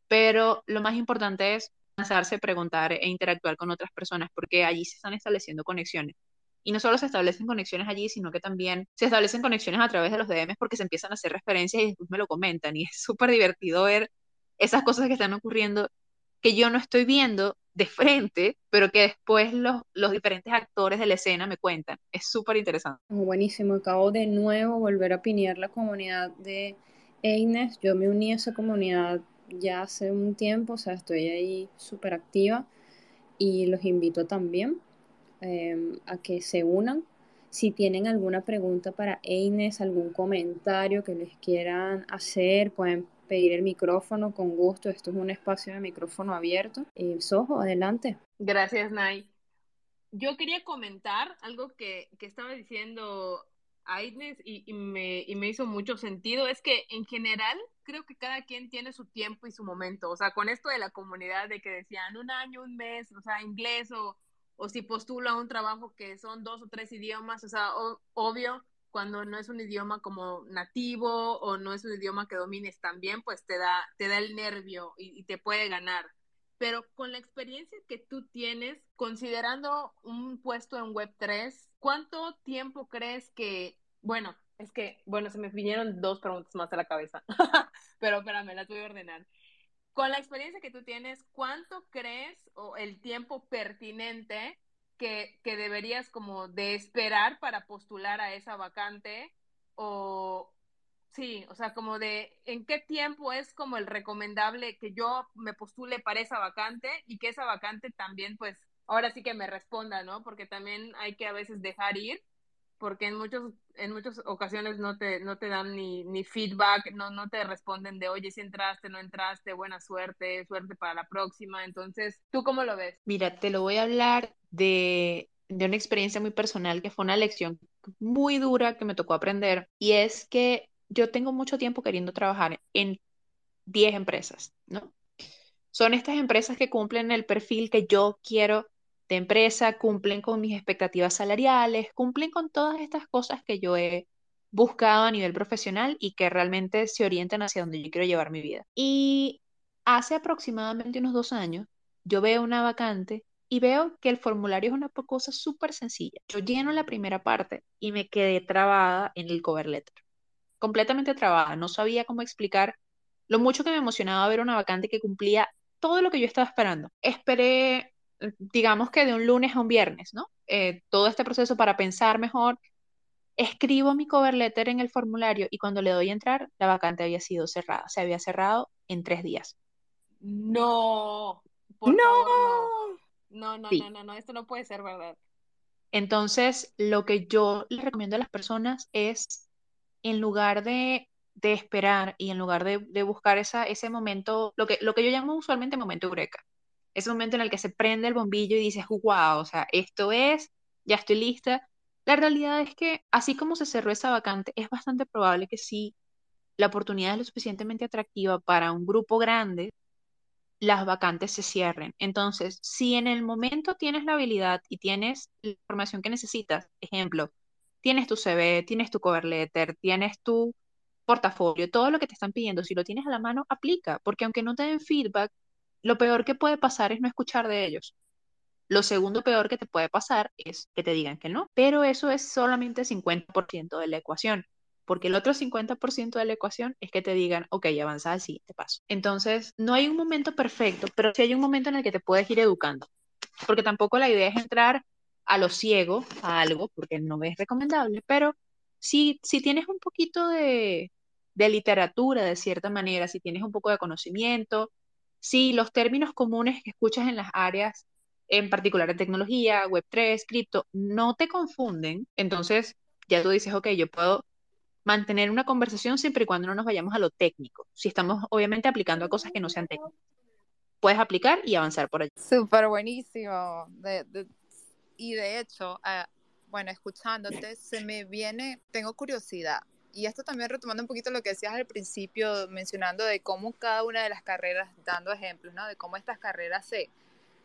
pero lo más importante es lanzarse, preguntar e interactuar con otras personas, porque allí se están estableciendo conexiones. Y no solo se establecen conexiones allí, sino que también se establecen conexiones a través de los DMs porque se empiezan a hacer referencias y después me lo comentan. Y es súper divertido ver esas cosas que están ocurriendo que yo no estoy viendo de frente, pero que después los, los diferentes actores de la escena me cuentan. Es súper interesante. Buenísimo, acabo de nuevo volver a pinear la comunidad de Eines. Yo me uní a esa comunidad ya hace un tiempo, o sea, estoy ahí súper activa y los invito también em, a que se unan. Si tienen alguna pregunta para Eines, algún comentario que les quieran hacer, pueden pedir el micrófono con gusto. Esto es un espacio de micrófono abierto. Eh, Sojo, adelante. Gracias, Nay. Yo quería comentar algo que, que estaba diciendo Aidnes y, y, me, y me hizo mucho sentido. Es que en general creo que cada quien tiene su tiempo y su momento. O sea, con esto de la comunidad de que decían un año, un mes, o sea, inglés o, o si postula un trabajo que son dos o tres idiomas, o sea, obvio, cuando no es un idioma como nativo o no es un idioma que domines tan bien, pues te da, te da el nervio y, te puede ganar. Pero con la experiencia que tú tienes, considerando un puesto en Web3, ¿cuánto tiempo crees que, bueno, es que, bueno, se me vinieron dos preguntas más a la cabeza, pero espérame, las voy a ordenar. Con la experiencia que tú tienes, ¿cuánto crees o el tiempo pertinente que, deberías como de esperar para postular a esa vacante o sí, o sea, como de en qué tiempo es como el recomendable que yo me postule para esa vacante y que esa vacante también pues ahora sí que me responda, ¿no? Porque también hay que a veces dejar ir porque en muchos en muchas ocasiones no te no te dan ni, ni feedback, no no te responden de, "Oye, si entraste, no entraste, buena suerte, suerte para la próxima." Entonces, ¿tú cómo lo ves? Mira, te lo voy a hablar de, de una experiencia muy personal que fue una lección muy dura que me tocó aprender y es que yo tengo mucho tiempo queriendo trabajar en 10 empresas, ¿no? Son estas empresas que cumplen el perfil que yo quiero de empresa, cumplen con mis expectativas salariales, cumplen con todas estas cosas que yo he buscado a nivel profesional y que realmente se orientan hacia donde yo quiero llevar mi vida. Y hace aproximadamente unos dos años, yo veo una vacante y veo que el formulario es una cosa súper sencilla. Yo lleno la primera parte y me quedé trabada en el cover letter. Completamente trabada. No sabía cómo explicar lo mucho que me emocionaba ver una vacante que cumplía todo lo que yo estaba esperando. Esperé, digamos que de un lunes a un viernes, ¿no? Eh, todo este proceso para pensar mejor. Escribo mi cover letter en el formulario y cuando le doy a entrar, la vacante había sido cerrada. Se había cerrado en tres días. No, por no. favor, no. No, no, Sí. no, no, no, esto no puede ser verdad. Entonces, lo que yo les recomiendo a las personas es, en lugar de, de esperar y en lugar de, de buscar esa, ese momento, lo que, lo que yo llamo usualmente momento eureka, ese momento en el que se prende el bombillo y dices, wow, o sea, esto es, ya estoy lista. La realidad es que, así como se cerró esa vacante, es bastante probable que si la oportunidad es lo suficientemente atractiva para un grupo grande, las vacantes se cierren. Entonces, si en el momento tienes la habilidad y tienes la información que necesitas, ejemplo, tienes tu CV, tienes tu cover letter, tienes tu portafolio, todo lo que te están pidiendo, si lo tienes a la mano, aplica, porque aunque no te den feedback, lo peor que puede pasar es no escuchar de ellos. Lo segundo peor que te puede pasar es que te digan que no, pero eso es solamente 50% de la ecuación porque el otro 50% de la ecuación es que te digan, ok, avanza al siguiente paso. Entonces, no hay un momento perfecto, pero sí hay un momento en el que te puedes ir educando, porque tampoco la idea es entrar a lo ciego a algo, porque no es recomendable, pero si, si tienes un poquito de, de literatura de cierta manera, si tienes un poco de conocimiento, si los términos comunes que escuchas en las áreas, en particular en tecnología, Web3, cripto, no te confunden, entonces ya tú dices, ok, yo puedo mantener una conversación siempre y cuando no nos vayamos a lo técnico. Si estamos obviamente aplicando a cosas que no sean técnicas. Puedes aplicar y avanzar por allí. Súper buenísimo. Y de hecho, uh, bueno, escuchándote, se me viene, tengo curiosidad. Y esto también retomando un poquito lo que decías al principio, mencionando de cómo cada una de las carreras, dando ejemplos, ¿no? De cómo estas carreras se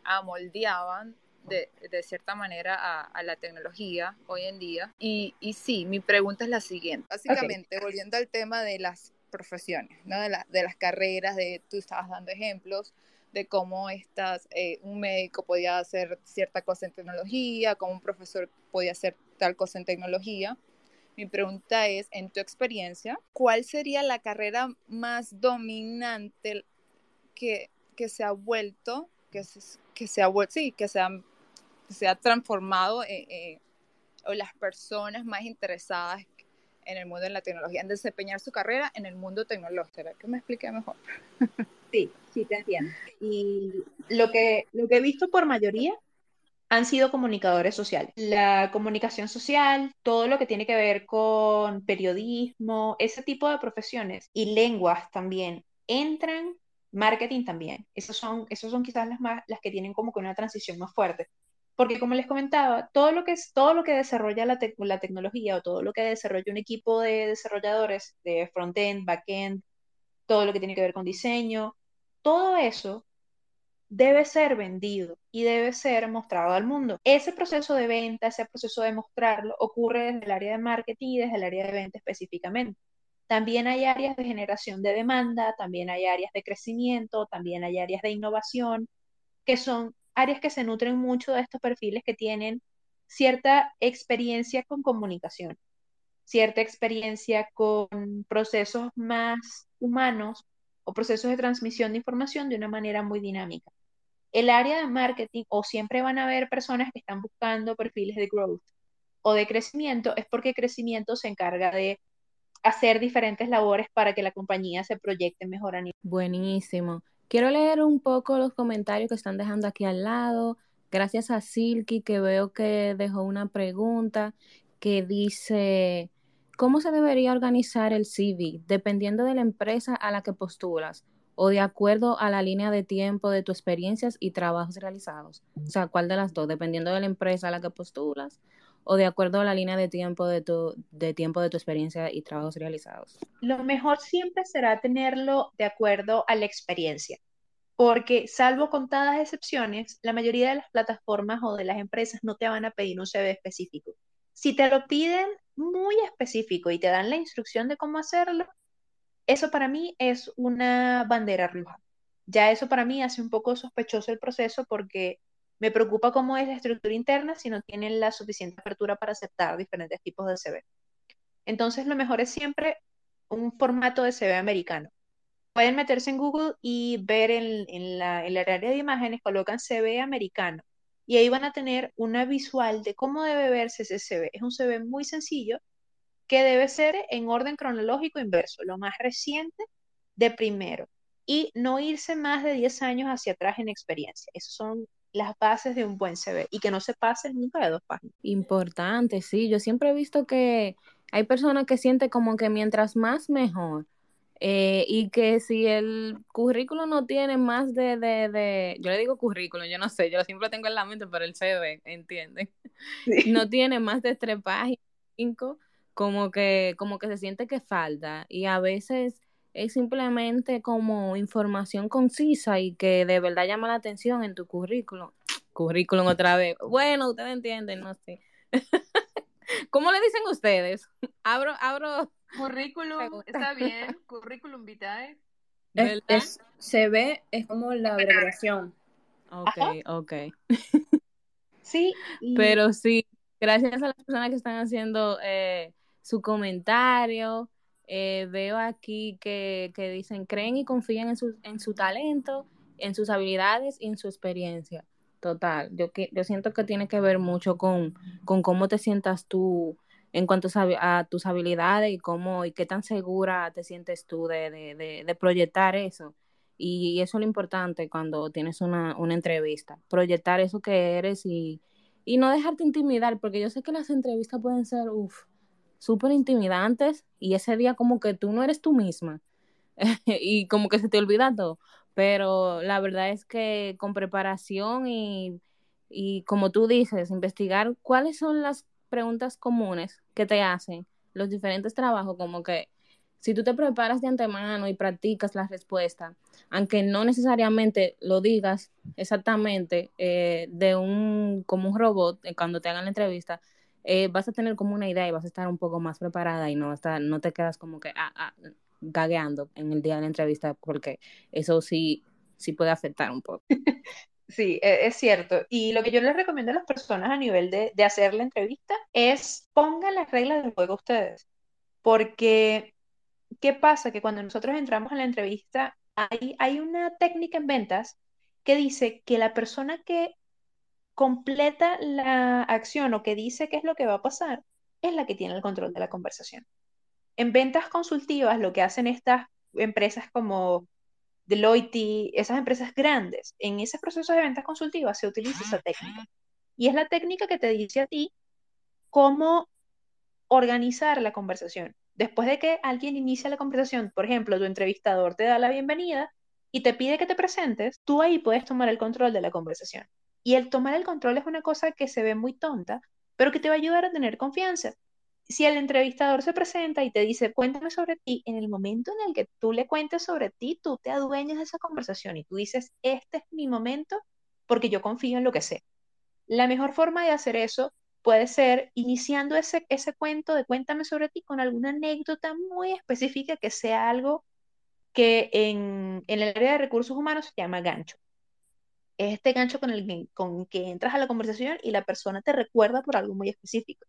amoldeaban de, de, cierta manera a, a, la tecnología hoy en día. Y, y, sí, mi pregunta es la siguiente. Básicamente, okay. volviendo al tema de las profesiones, ¿no? de, la, de las carreras, de tú estabas dando ejemplos de cómo estás, eh, un médico podía hacer cierta cosa en tecnología, cómo un profesor podía hacer tal cosa en tecnología. Mi pregunta es, en tu experiencia, ¿cuál sería la carrera más dominante que, que se ha vuelto, que se, ha vuelto, sí, que se ha se ha transformado eh, eh, o las personas más interesadas en el mundo de la tecnología, en desempeñar su carrera en el mundo tecnológico. ¿Será me explique mejor? Sí, sí, te entiendo. Y lo que, lo que he visto por mayoría han sido comunicadores sociales. La comunicación social, todo lo que tiene que ver con periodismo, ese tipo de profesiones y lenguas también entran, marketing también. Esos son, esos son quizás las, más, las que tienen como que una transición más fuerte porque como les comentaba, todo lo que es todo lo que desarrolla la, te la tecnología o todo lo que desarrolla un equipo de desarrolladores de front-end, back-end, todo lo que tiene que ver con diseño, todo eso debe ser vendido y debe ser mostrado al mundo. Ese proceso de venta, ese proceso de mostrarlo, ocurre desde el área de marketing y desde el área de venta específicamente. También hay áreas de generación de demanda, también hay áreas de crecimiento, también hay áreas de innovación, que son áreas que se nutren mucho de estos perfiles que tienen cierta experiencia con comunicación, cierta experiencia con procesos más humanos o procesos de transmisión de información de una manera muy dinámica. El área de marketing o siempre van a haber personas que están buscando perfiles de growth o de crecimiento, es porque crecimiento se encarga de hacer diferentes labores para que la compañía se proyecte mejor a nivel. Buenísimo. Quiero leer un poco los comentarios que están dejando aquí al lado. Gracias a Silky, que veo que dejó una pregunta que dice, ¿cómo se debería organizar el CV dependiendo de la empresa a la que postulas o de acuerdo a la línea de tiempo de tus experiencias y trabajos realizados? O sea, ¿cuál de las dos? Dependiendo de la empresa a la que postulas o de acuerdo a la línea de tiempo de tu, de tiempo de tu experiencia y trabajos realizados? Lo mejor siempre será tenerlo de acuerdo a la experiencia, porque salvo contadas excepciones, la mayoría de las plataformas o de las empresas no te van a pedir un CV específico. Si te lo piden muy específico y te dan la instrucción de cómo hacerlo, eso para mí es una bandera roja. Ya eso para mí hace un poco sospechoso el proceso porque Me preocupa cómo es la estructura interna si no tienen la suficiente apertura para aceptar diferentes tipos de CV. Entonces, lo mejor es siempre un formato de CV americano. Pueden meterse en Google y ver en, en la, en área de imágenes, colocan CV americano. Y ahí van a tener una visual de cómo debe verse ese CV. Es un CV muy sencillo que debe ser en orden cronológico inverso, lo más reciente de primero. Y no irse más de 10 años hacia atrás en experiencia. Esas son las bases de un buen CV y que no se pase nunca de dos páginas. Importante, sí. Yo siempre he visto que hay personas que sienten como que mientras más mejor. Eh, y que si el currículo no tiene más de, de, de, yo le digo currículum, yo no sé, yo siempre tengo en la mente, pero el CV, ¿entienden? No tiene más de tres páginas, cinco, como que, como que se siente que falta. Y a veces es simplemente como información concisa y que de verdad llama la atención en tu currículum. Currículum otra vez. Bueno, ustedes entienden, no sé. ¿Cómo le dicen ustedes? Abro, abro. Currículum, está bien. Currículum vitae. Es, es, CV es como la abreviación. Ok, ok. Sí. Pero sí, gracias a las personas que están haciendo eh, su comentario. Eh, veo aquí que, que, dicen, creen y confían en su, en su talento, en sus habilidades y en su experiencia. Total, yo, yo siento que tiene que ver mucho con, con cómo te sientas tú en cuanto a, tus habilidades y cómo y qué tan segura te sientes tú de, de, de, de proyectar eso. Y, eso es lo importante cuando tienes una, una entrevista, proyectar eso que eres y, y, no dejarte intimidar, porque yo sé que las entrevistas pueden ser, uff, súper intimidantes y ese día como que tú no eres tú misma y como que se te olvida todo. Pero la verdad es que con preparación y, y como tú dices, investigar cuáles son las preguntas comunes que te hacen los diferentes trabajos, como que si tú te preparas de antemano y practicas la respuesta, aunque no necesariamente lo digas exactamente eh, de un como un robot eh, cuando te hagan la entrevista, eh, vas a tener como una idea y vas a estar un poco más preparada y no, estar, no te quedas como que, ah, ah, gagueando en el día de la entrevista, porque eso sí, sí puede afectar un poco. Sí, e, es cierto. Y lo que yo les recomiendo a las personas a nivel de, de hacer la entrevista es pongan las reglas del juego ustedes. Porque, ¿qué pasa? Que cuando nosotros entramos a la entrevista, hay, hay una técnica en ventas que dice que la persona que completa la acción o que dice qué es lo que va a pasar es la que tiene el control de la conversación. En ventas consultivas, lo que hacen estas empresas como Deloitte, esas empresas grandes, en ese proceso de ventas consultivas se utiliza esa técnica. Y es la técnica que te dice a ti cómo organizar la conversación. Después de que alguien inicia la conversación, por ejemplo, tu entrevistador te da la bienvenida y te pide que te presentes, tú ahí puedes tomar el control de la conversación. Y el tomar el control es una cosa que se ve muy tonta, pero que te va a ayudar a tener confianza si el entrevistador se presenta y te dice, cuéntame sobre ti, en el momento en el que tú le cuentes sobre ti, tú te adueñas de esa conversación y tú dices, este es mi momento porque yo confío en lo que sé. La mejor forma de hacer eso puede ser iniciando ese, ese cuento de cuéntame sobre ti con alguna anécdota muy específica que sea algo que en, en el área de recursos humanos se llama gancho. Es este gancho con el con que entras a la conversación y la persona te recuerda por algo muy específico.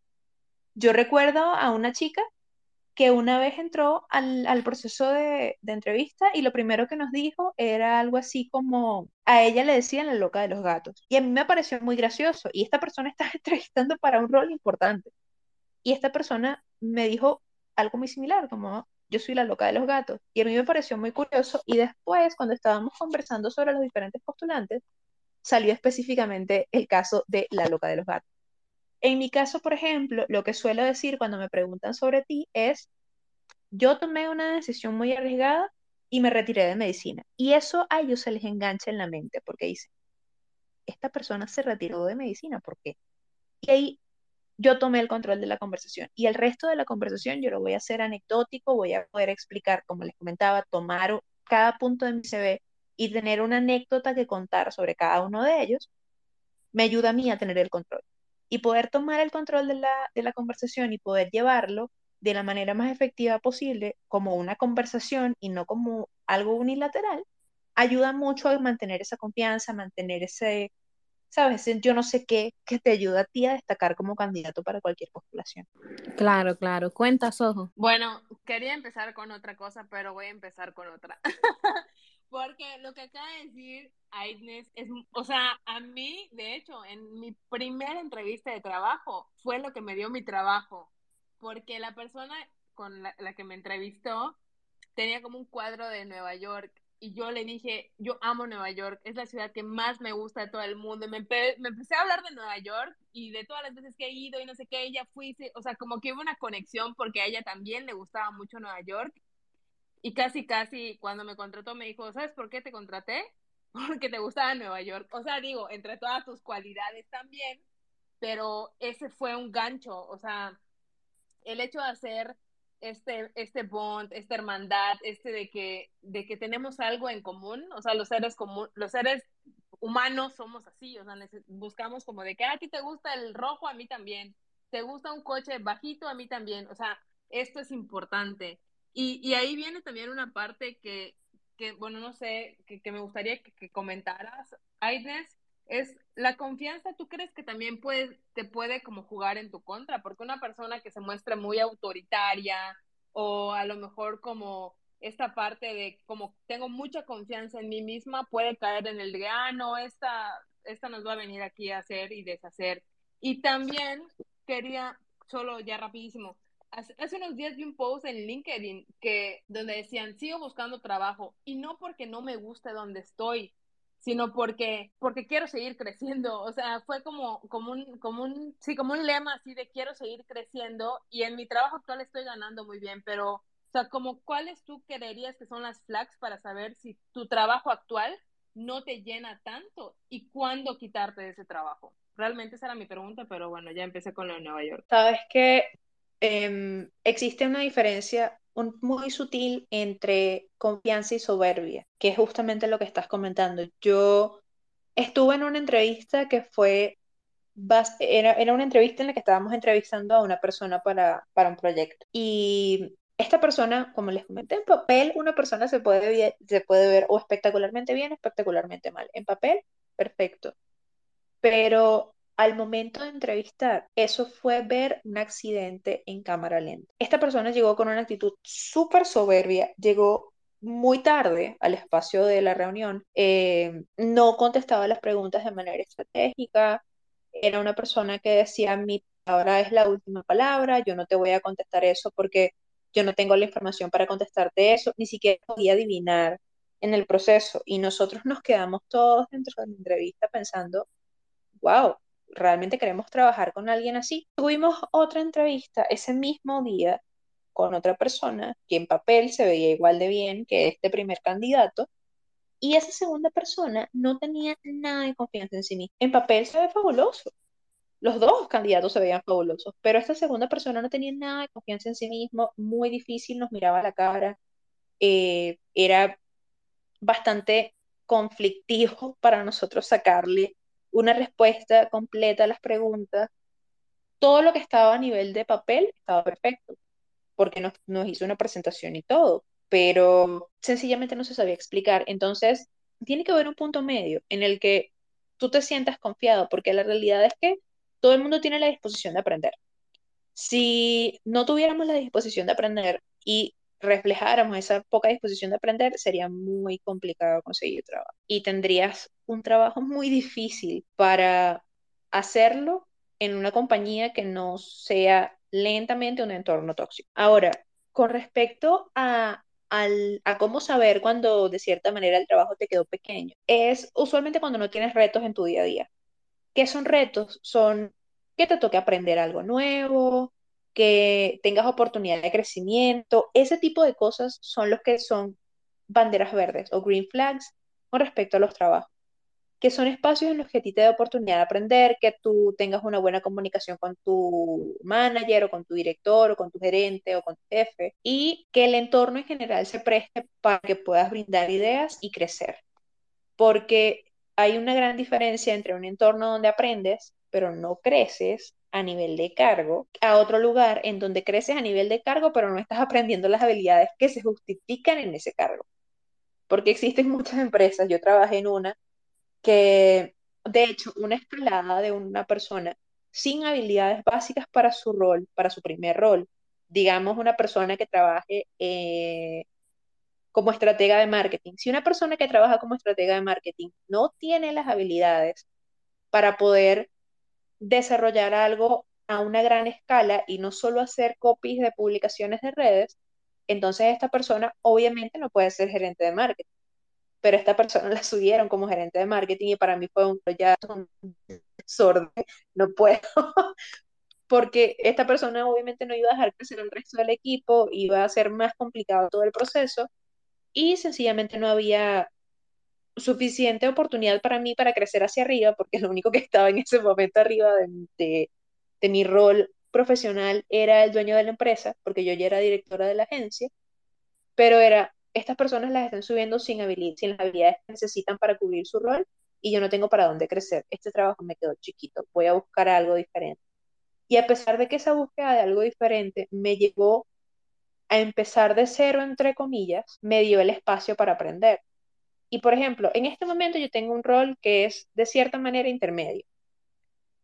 Yo recuerdo a una chica que una vez entró al, proceso de, entrevista y lo primero que nos dijo era algo así como, a ella le decían la loca de los gatos. Y a mí me pareció muy gracioso. Y esta persona estaba entrevistando para un rol importante. Y esta persona me dijo algo muy similar, como yo soy la loca de los gatos. Y a mí me pareció muy curioso. Y después, cuando estábamos conversando sobre los diferentes postulantes, salió específicamente el caso de la loca de los gatos. En mi caso, por ejemplo, lo que suelo decir cuando me preguntan sobre ti es, yo tomé una decisión muy arriesgada y me retiré de medicina. Y eso a ellos se les engancha en la mente porque dicen, esta persona se retiró de medicina, ¿por qué? Y ahí yo tomé el control de la conversación y el resto de la conversación yo lo voy a hacer anecdótico, voy a poder explicar, como les comentaba, tomar cada punto de mi CV y tener una anécdota que contar sobre cada uno de ellos, me ayuda a mí a tener el control. Y poder tomar el control de la, de la conversación y poder llevarlo de la manera más efectiva posible como una conversación y no como algo unilateral, ayuda mucho a mantener esa confianza, mantener ese, ¿sabes? Yo no sé qué que te ayuda a ti a destacar como candidato para cualquier postulación. Claro, claro. Cuentas, ojo. Bueno, quería empezar con otra cosa, pero voy a empezar con otra. Porque lo que acaba de decir Aitnes es, o sea, a mí, de hecho, en mi primera entrevista de trabajo fue lo que me dio mi trabajo. Porque la persona con la, la que me entrevistó tenía como un cuadro de Nueva York y yo le dije, yo amo Nueva York, es la ciudad que más me gusta de todo el mundo. Me, me empecé a hablar de Nueva York y de todas las veces que he ido y no sé qué, ella fui, o sea, como que hubo una conexión porque a ella también le gustaba mucho Nueva York. Y casi, casi cuando me contrató me dijo, ¿sabes por qué te contraté? Porque te gustaba Nueva York. O sea, digo, entre todas tus cualidades también, pero ese fue un gancho, o sea, el hecho de hacer este, este bond, esta hermandad, este de que, de que tenemos algo en común, o sea, los seres común, los seres humanos somos así, o sea, buscamos como de que a ti te gusta el rojo, a mí también, te gusta un coche bajito, a mí también, o sea, esto es importante. Y, y ahí viene también una parte que, que bueno, no sé, que, que me gustaría que, que comentaras, Aidnes, es la confianza, ¿tú crees que también puede, te puede como jugar en tu contra? Porque una persona que se muestra muy autoritaria o a lo mejor como esta parte de como tengo mucha confianza en mí misma puede caer en el de, ah, no, esta, esta nos va a venir aquí a hacer y deshacer. Y también quería, solo ya rapidísimo, hace, hace unos días vi un post en LinkedIn que donde decían, sigo buscando trabajo y no porque no me guste donde estoy, sino porque, porque quiero seguir creciendo. O sea, fue como, como, un, como, un, sí, como un lema así de quiero seguir creciendo y en mi trabajo actual estoy ganando muy bien, pero, o sea, como cuáles tú creerías que son las flags para saber si tu trabajo actual no te llena tanto y cuándo quitarte de ese trabajo. Realmente esa era mi pregunta, pero bueno, ya empecé con lo de Nueva York. Sabes que em, existe una diferencia muy sutil entre confianza y soberbia, que es justamente lo que estás comentando. Yo estuve en una entrevista que fue, era, era una entrevista en la que estábamos entrevistando a una persona para, para un proyecto. Y esta persona, como les comenté, en papel una persona se puede, se puede ver o espectacularmente bien o espectacularmente mal. En papel, perfecto. Pero al momento de entrevistar, eso fue ver un accidente en cámara lenta. Esta persona llegó con una actitud súper soberbia, llegó muy tarde al espacio de la reunión, eh, no contestaba las preguntas de manera estratégica, era una persona que decía, mi palabra es la última palabra, yo no te voy a contestar eso porque yo no tengo la información para contestarte eso, ni siquiera podía adivinar en el proceso. Y nosotros nos quedamos todos dentro de la entrevista pensando, wow, realmente queremos trabajar con alguien así. Tuvimos otra entrevista ese mismo día con otra persona que en papel se veía igual de bien que este primer candidato y esa segunda persona no tenía nada de confianza en sí misma. En papel se ve fabuloso. Los dos candidatos se veían fabulosos, pero esta segunda persona no tenía nada de confianza en sí mismo, muy difícil, nos miraba a la cara, eh, era bastante conflictivo para nosotros sacarle una respuesta completa a las preguntas. Todo lo que estaba a nivel de papel estaba perfecto, porque nos, hizo una presentación y todo, pero sencillamente no se sabía explicar. Entonces, tiene que haber un punto medio en el que tú te sientas confiado, porque la realidad es que todo el mundo tiene la disposición de aprender. Si no tuviéramos la disposición de aprender y reflejáramos esa poca disposición de aprender, sería muy complicado conseguir trabajo. Y tendrías un trabajo muy difícil para hacerlo en una compañía que no sea lentamente un entorno tóxico. Ahora, con respecto a, a cómo saber cuando de cierta manera el trabajo te quedó pequeño, es usualmente cuando no tienes retos en tu día a día. ¿Qué son retos? Son que te toque aprender algo nuevo, que tengas oportunidad de crecimiento, ese tipo de cosas son los que son banderas verdes o green flags con respecto a los trabajos, que son espacios en los que a ti te da oportunidad de aprender, que tú tengas una buena comunicación con tu manager o con tu director o con tu gerente o con tu jefe y que el entorno en general se preste para que puedas brindar ideas y crecer. Porque hay una gran diferencia entre un entorno donde aprendes pero no creces a nivel de cargo, a otro lugar en donde creces a nivel de cargo, pero no estás aprendiendo las habilidades que se justifican en ese cargo. Porque existen muchas empresas, yo trabajé en una, que de hecho, una escalada de una persona sin habilidades básicas para su rol, para su primer rol. Digamos, una persona que trabaje eh, como estratega de marketing. Si una persona que trabaja como estratega de marketing no tiene las habilidades para poder desarrollar algo a una gran escala y no solo hacer copies de publicaciones de redes, entonces esta persona obviamente no puede ser gerente de marketing. Pero esta persona la subieron como gerente de marketing y para mí fue un proyecto desorden, no puedo, porque esta persona obviamente no iba a dejar crecer el resto del equipo, iba a ser más complicado todo el proceso y sencillamente no había suficiente oportunidad para mí para crecer hacia arriba, porque lo único que estaba en ese momento arriba de, mi rol profesional era el dueño de la empresa, porque yo ya era directora de la agencia, pero era, estas personas las están subiendo sin, habilidad, sin las habilidades que necesitan para cubrir su rol y yo no tengo para dónde crecer. Este trabajo me quedó chiquito, voy a buscar algo diferente. Y a pesar de que esa búsqueda de algo diferente me llevó a empezar de cero, entre comillas, me dio el espacio para aprender. Y por ejemplo, en este momento yo tengo un rol que es de cierta manera intermedio.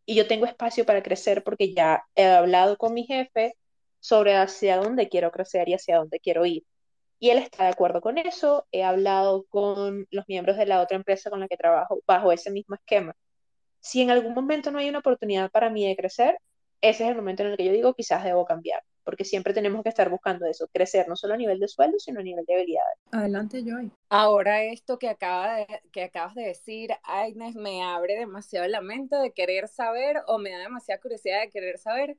Y yo tengo espacio para crecer porque ya he hablado con mi jefe sobre hacia dónde quiero crecer y hacia dónde quiero ir. Y él está de acuerdo con eso. He hablado con los miembros de la otra empresa con la que trabajo bajo ese mismo esquema. Si en algún momento no hay una oportunidad para mí de crecer, ese es el momento en el que yo digo quizás debo cambiar porque siempre tenemos que estar buscando eso, crecer no solo a nivel de sueldo, sino a nivel de habilidades. Adelante, Joy. Ahora esto que, acaba que acabas de decir, Agnes, me abre demasiado la mente de querer saber o me da demasiada curiosidad de querer saber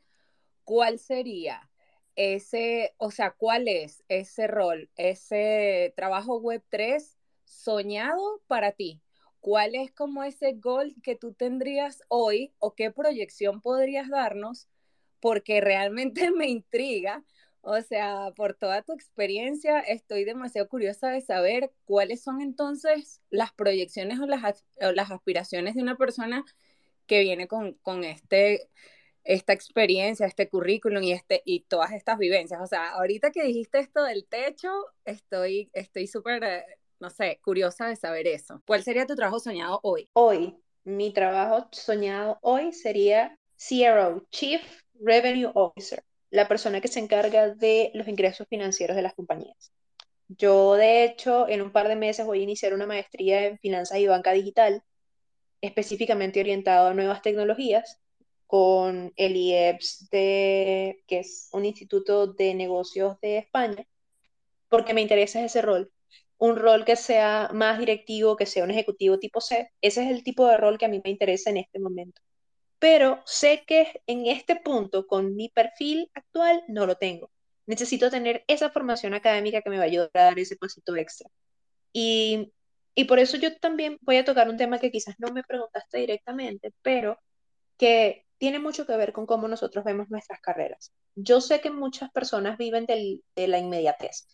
cuál sería ese, o sea, cuál es ese rol, ese trabajo web 3 soñado para ti. ¿Cuál es como ese gol que tú tendrías hoy o qué proyección podrías darnos porque realmente me intriga. O sea, por toda tu experiencia, estoy demasiado curiosa de saber cuáles son entonces las proyecciones o las, las aspiraciones de una persona que viene con, con este, esta experiencia, este currículum y, este, y todas estas vivencias. O sea, ahorita que dijiste esto del techo, estoy estoy súper, eh, no sé, curiosa de saber eso. ¿Cuál sería tu trabajo soñado hoy? Hoy, mi trabajo soñado hoy sería CRO, Chief Revenue Officer, la persona que se encarga de los ingresos financieros de las compañías. Yo, de hecho, en un par de meses voy a iniciar una maestría en finanzas y banca digital, específicamente orientado a nuevas tecnologías, con el IEPS, que es un instituto de negocios de España, porque me interesa ese rol. Un rol que sea más directivo, que sea un ejecutivo tipo C. Ese es el tipo de rol que a mí me interesa en este momento pero sé que en este punto, con mi perfil actual, no lo tengo. Necesito tener esa formación académica que me va a ayudar a dar ese pasito extra. Y, y por eso yo también voy a tocar un tema que quizás no me preguntaste directamente, pero que tiene mucho que ver con cómo nosotros vemos nuestras carreras. Yo sé que muchas personas viven del, de la inmediatez.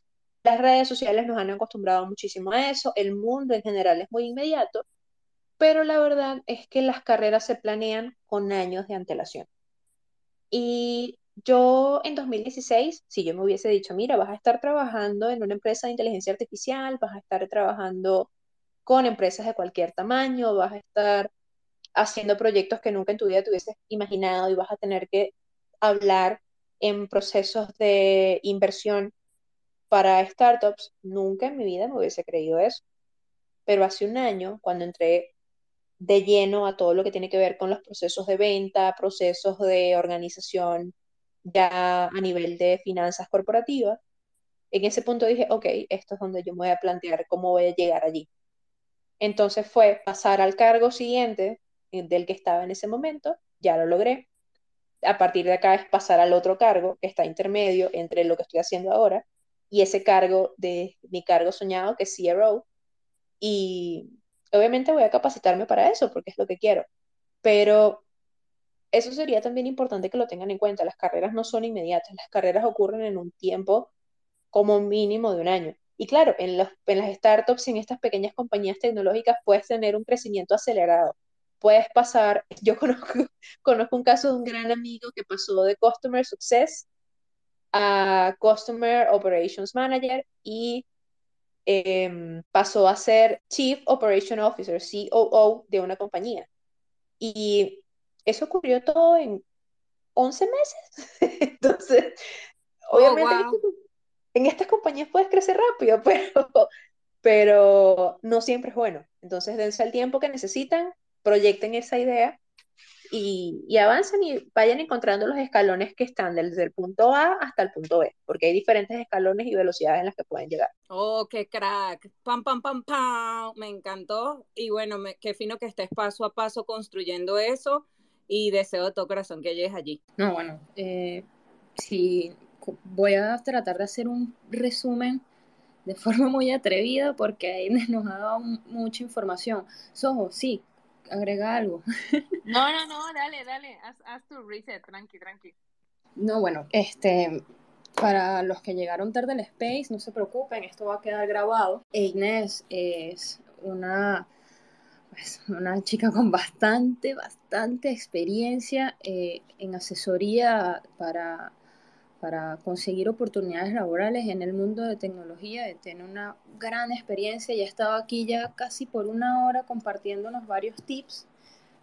Las redes sociales nos han acostumbrado muchísimo a eso, el mundo en general es muy inmediato pero la verdad es que las carreras se planean con años de antelación. Y yo en 2016, si yo me hubiese dicho, mira, vas a estar trabajando en una empresa de inteligencia artificial, vas a estar trabajando con empresas de cualquier tamaño, vas a estar haciendo proyectos que nunca en tu vida te imaginado y vas a tener que hablar en procesos de inversión para startups, nunca en mi vida me hubiese creído eso. Pero hace un año, cuando entré de lleno a todo lo que tiene que ver con los procesos de venta, procesos de organización ya a nivel de finanzas corporativas. En ese punto dije, ok, esto es donde yo me voy a plantear cómo voy a llegar allí. Entonces fue pasar al cargo siguiente eh, del que estaba en ese momento, ya lo logré. A partir de acá es pasar al otro cargo que está intermedio entre lo que estoy haciendo ahora y ese cargo de mi cargo soñado que es CRO. Y Obviamente voy a capacitarme para eso porque es lo que quiero, pero eso sería también importante que lo tengan en cuenta. Las carreras no son inmediatas, las carreras ocurren en un tiempo como mínimo de un año. Y claro, en, los, en las startups y en estas pequeñas compañías tecnológicas puedes tener un crecimiento acelerado. Puedes pasar, yo conozco, conozco un caso de un gran amigo que pasó de Customer Success a Customer Operations Manager y Em, pasó a ser Chief Operation Officer, COO de una compañía. Y eso ocurrió todo en 11 meses. Entonces, Oh, obviamente en wow. estas- en estas compañías puedes crecer rápido, pero, pero no siempre es bueno. Entonces, dense el tiempo que necesitan, proyecten esa idea y, y avancen y vayan encontrando los escalones que están desde el punto A hasta el punto B, porque hay diferentes escalones y velocidades en las que pueden llegar. Oh, qué crack. Pam, pam, pam, pam. Me encantó. Y bueno, me- qué fino que estés paso a paso construyendo eso. Y deseo de todo corazón que llegues allí. No, bueno, eh, sí, voy a tratar de hacer un resumen de forma muy atrevida porque ahí nos ha dado mucha información. Sojo, sí, agrega algo. No, no, no, dale, dale, haz, haz tu reset, tranqui, tranqui. No, bueno, este, para los que llegaron tarde al Space, no se preocupen, esto va a quedar grabado. Inés es una, pues, una chica con bastante, bastante experiencia eh, en asesoría para, para conseguir oportunidades laborales en el mundo de tecnología. Tiene una gran experiencia y ha estado aquí ya casi por una hora compartiéndonos varios tips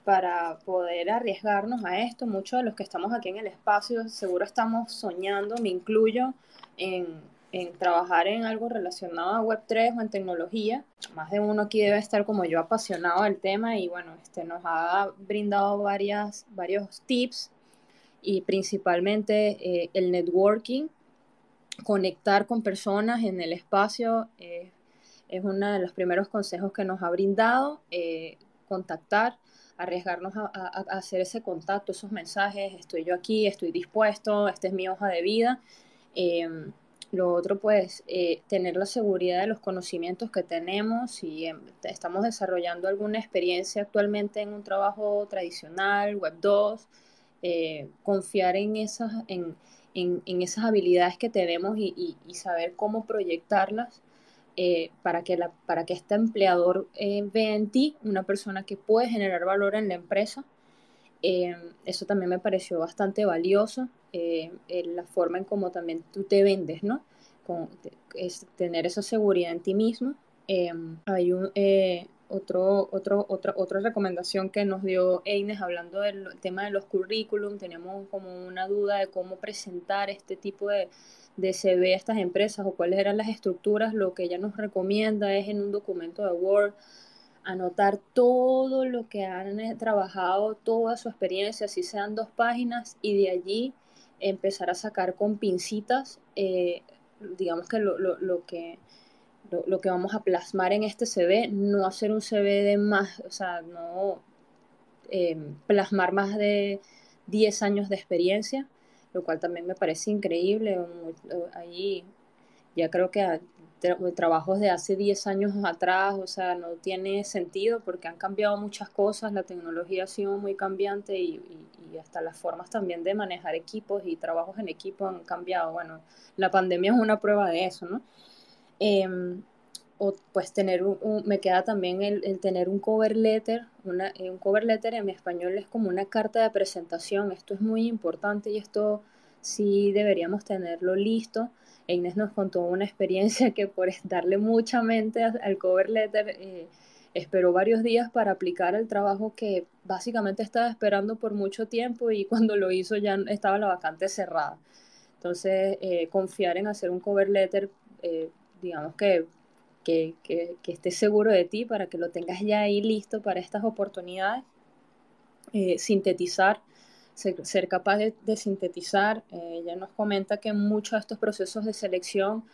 para poder arriesgarnos a esto. Muchos de los que estamos aquí en el espacio seguro estamos soñando, me incluyo, en, en trabajar en algo relacionado a Web3 o en tecnología. Más de uno aquí debe estar como yo apasionado del tema y bueno, este nos ha brindado varias, varios tips y principalmente eh, el networking, conectar con personas en el espacio. eh, es uno de los primeros consejos que nos ha brindado, eh, contactar, arriesgarnos a, hacer ese contacto, esos mensajes, estoy yo aquí, estoy dispuesto, esta es mi hoja de vida. Eh, lo otro, pues, tener la seguridad de los conocimientos que tenemos. Si em, estamos desarrollando alguna experiencia actualmente en un trabajo tradicional, Web 2, eh, confiar en esas, en, en- en esas habilidades que tenemos y, saber cómo proyectarlas eh, para que, la, para que este empleador eh, vea en ti una persona que puede generar valor en la empresa. Eso también me pareció bastante valioso, en la forma en cómo también tú te vendes, ¿no? Con, tener esa seguridad en ti mismo. Hay un, otro, otro, otra, otra recomendación que nos dio Eines hablando del tema de los currículum. Teníamos como una duda de cómo presentar este tipo de, de CV a estas empresas o cuáles eran las estructuras. Lo que ella nos recomienda es en un documento de Word anotar todo lo que han trabajado, toda su experiencia, si sean dos páginas, y de allí empezar a sacar con pincitas, eh, digamos que lo, lo, lo que lo, lo, que vamos a plasmar en este CV, no hacer un CV de más, o sea, no eh, plasmar más de 10 años de experiencia, lo cual también me parece increíble. Ahí ya creo que tra trabajos de hace 10 años atrás, o sea, no tiene sentido porque han cambiado muchas cosas, la tecnología ha sido muy cambiante y, y, y hasta las formas también de manejar equipos y trabajos en equipo han cambiado. Bueno, la pandemia es una prueba de eso, ¿no? Eh, o pues tener un, me queda también el, tener un cover letter, una, eh, un cover letter en español es como una carta de presentación, esto es muy importante y esto sí deberíamos tenerlo listo. Inés nos contó una experiencia que por darle mucha mente al cover letter eh, esperó varios días para aplicar el trabajo que básicamente estaba esperando por mucho tiempo y cuando lo hizo ya estaba la vacante cerrada. Entonces, eh, confiar en hacer un cover letter, eh, digamos que que, que, que, estés seguro de ti para que lo tengas ya ahí listo para estas oportunidades. Eh, sintetizar, ser, ser, capaz de, de sintetizar. Eh, ella nos comenta que muchos de estos procesos de selección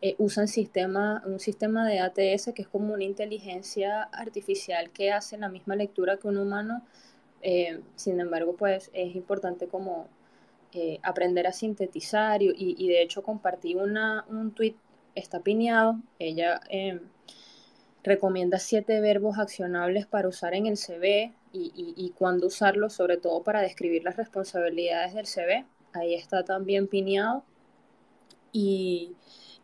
eh, usan sistema, un sistema de ATS que es como una inteligencia artificial que hace la misma lectura que un humano. Eh, sin embargo, pues es importante como eh, aprender a sintetizar y, y, de hecho compartí una, un tweet está pineado. Ella eh, recomienda siete verbos accionables para usar en el CV y, y, cuándo usarlos, sobre todo para describir las responsabilidades del CV. Ahí está también pineado. Y,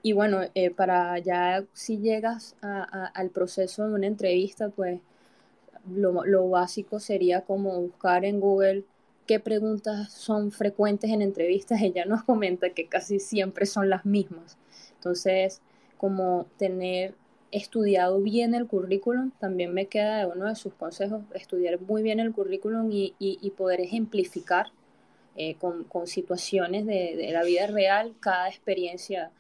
y bueno, eh, para ya si llegas al proceso de una entrevista, pues lo, lo básico sería como buscar en Google qué preguntas son frecuentes en entrevistas. Ella nos comenta que casi siempre son las mismas. Entonces, como tener estudiado bien el currículum, también me queda de uno de sus consejos, estudiar muy bien el currículum y, y, poder ejemplificar eh, con, con, situaciones de, de, la vida real cada experiencia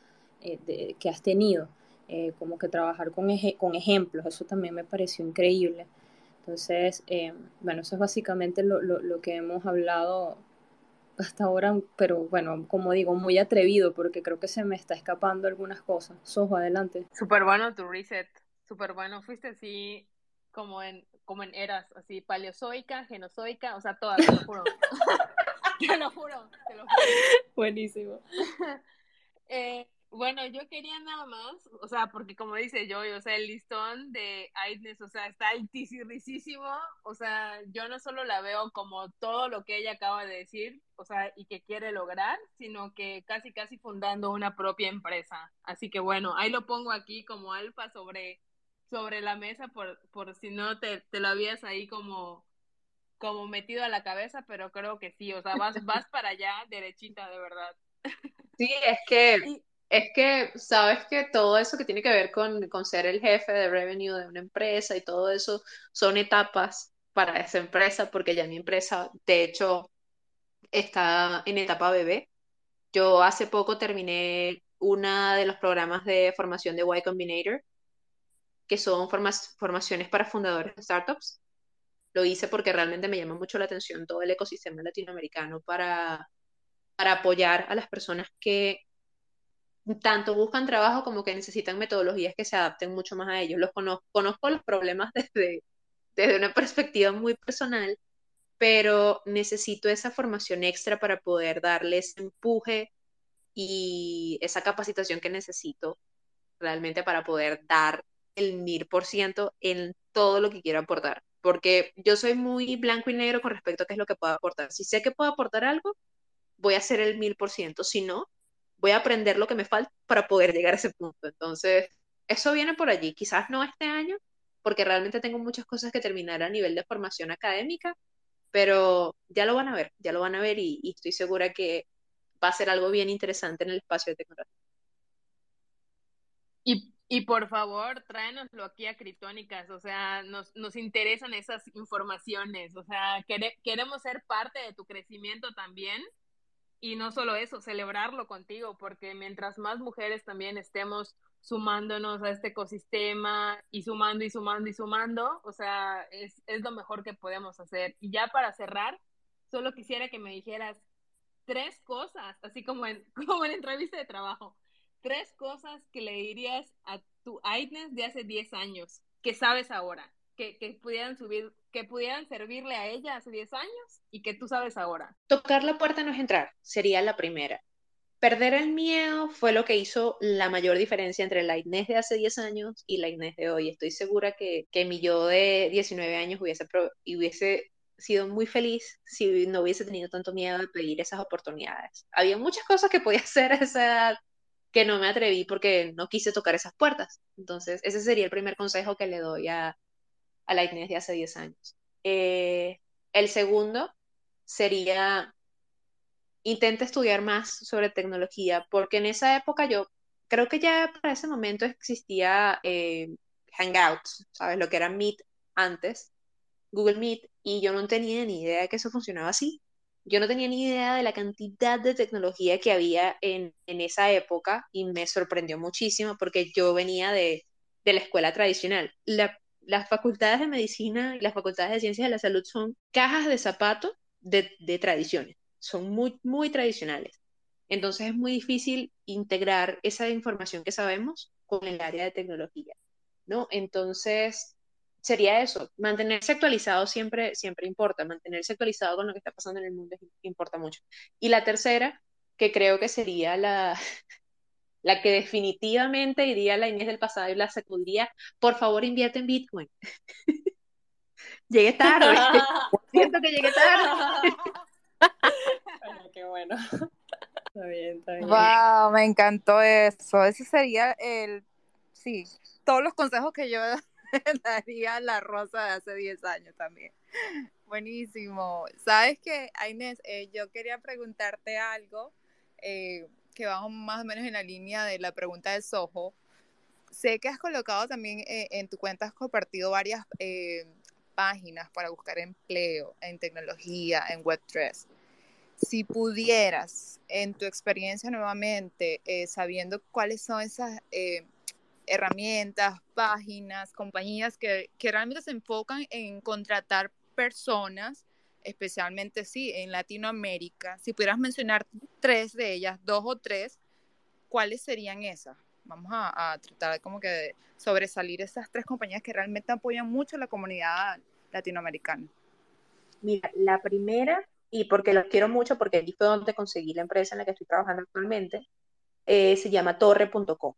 eh, que has tenido, eh, como que trabajar con, con ejemplos, eso también me pareció increíble. Entonces, bueno, eso es básicamente lo, lo, lo que hemos hablado hasta ahora, pero bueno, como digo, muy atrevido porque creo que se me está escapando algunas cosas. Sojo, adelante. Súper bueno tu reset, súper bueno. Fuiste así como en, como en eras, así paleozoica, genozoica, o sea, todas, te lo juro. te lo juro, te lo juro. Buenísimo. eh, bueno, yo quería nada más, o sea, porque como dice yo, o sea, el listón de Aitnes, o sea, está altísimo, o sea, yo no solo la veo como todo lo que ella acaba de decir, o sea, y que quiere lograr, sino que casi, casi fundando una propia empresa. Así que bueno, ahí lo pongo aquí como alfa sobre, sobre la mesa por, por si no te, te lo habías ahí como, como metido a la cabeza, pero creo que sí, o sea, vas, vas para allá derechita, de verdad. Sí, es que es que sabes que todo eso que tiene que ver con, con, ser el jefe de revenue de una empresa y todo eso son etapas para esa empresa, porque ya mi empresa, de hecho, está en etapa bebé. Yo hace poco terminé una de los programas de formación de Y Combinator, que son formaciones para fundadores de startups. Lo hice porque realmente me llama mucho la atención todo el ecosistema latinoamericano para, para apoyar a las personas que tanto buscan trabajo como que necesitan metodologías que se adapten mucho más a ellos. Los conozco, conozco los problemas desde, desde una perspectiva muy personal, pero necesito esa formación extra para poder darle ese empuje y esa capacitación que necesito realmente para poder dar el mil por ciento en todo lo que quiero aportar. Porque yo soy muy blanco y negro con respecto a qué es lo que puedo aportar. Si sé que puedo aportar algo, voy a hacer el mil por ciento. Si no, voy a aprender lo que me falta para poder llegar a ese punto. Entonces, eso viene por allí. Quizás no este año, porque realmente tengo muchas cosas que terminar a nivel de formación académica, pero ya lo van a ver, ya lo van a ver y, estoy segura que va a ser algo bien interesante en el espacio de tecnología. Y, y por favor, tráenoslo aquí a Criptónicas, o sea, nos, nos interesan esas informaciones, o sea, queremos ser parte de tu crecimiento también y no solo eso, celebrarlo contigo, porque mientras más mujeres también estemos sumándonos a este ecosistema y sumando y sumando y sumando, o sea, es, es lo mejor que podemos hacer. Y ya para cerrar, solo quisiera que me dijeras tres cosas, así como en, como en entrevista de trabajo, tres cosas que le dirías a tu Aitnes de hace 10 años, que sabes ahora, que, pudieran subir, que pudieran servirle a ella hace 10 años y que tú sabes ahora? Tocar la puerta no es entrar, sería la primera. Perder el miedo fue lo que hizo la mayor diferencia entre la Inés de hace 10 años y la Inés de hoy. Estoy segura que, que mi yo de 19 años hubiese, hubiese sido muy feliz si no hubiese tenido tanto miedo de pedir esas oportunidades. Había muchas cosas que podía hacer a esa edad que no me atreví porque no quise tocar esas puertas. Entonces, ese sería el primer consejo que le doy a, a la Inés de hace 10 años. Eh, el segundo sería, intenta estudiar más sobre tecnología, porque en esa época yo creo que ya para ese momento existía eh, Hangouts, ¿sabes? Lo que era Meet antes, Google Meet, y yo no tenía ni idea de que eso funcionaba así. Yo no tenía ni idea de la cantidad de tecnología que había en, en esa época y me sorprendió muchísimo porque yo venía de, de la escuela tradicional. La las facultades de medicina y las facultades de ciencias de la salud son cajas de zapatos de, tradiciones, son muy, muy tradicionales. Entonces es muy difícil integrar esa información que sabemos con el área de tecnología, ¿no? Entonces sería eso, mantenerse actualizado siempre, siempre importa, mantenerse actualizado con lo que está pasando en el mundo importa mucho. Y la tercera, que creo que sería la, la que definitivamente iría a la Inés del pasado y la sacudiría, por favor invierte en Bitcoin. llegué tarde, siento que llegué tarde. bueno, qué bueno. Está bien, está bien. Wow, me encantó eso. Ese sería el, sí, todos los consejos que yo daría a la Rosa de hace 10 años también. Buenísimo. Sabes que, Inés, eh, yo quería preguntarte algo. Eh, que vamos más o menos en la línea de la pregunta de Soho. sé que has colocado también eh, en tu cuenta, has compartido varias eh, páginas para buscar empleo en tecnología, en Web3. Si pudieras, en tu experiencia nuevamente, eh, sabiendo cuáles son esas herramientas, páginas, compañías que, que realmente se enfocan en contratar personas, especialmente sí, en Latinoamérica, si pudieras mencionar tres de ellas, dos o tres, ¿cuáles serían esas? Vamos a, tratar como que de sobresalir esas tres compañías que realmente apoyan mucho a la comunidad latinoamericana. Mira, la primera, y porque los quiero mucho, porque allí fue donde conseguí la empresa en la que estoy trabajando actualmente, eh, se llama torre.com.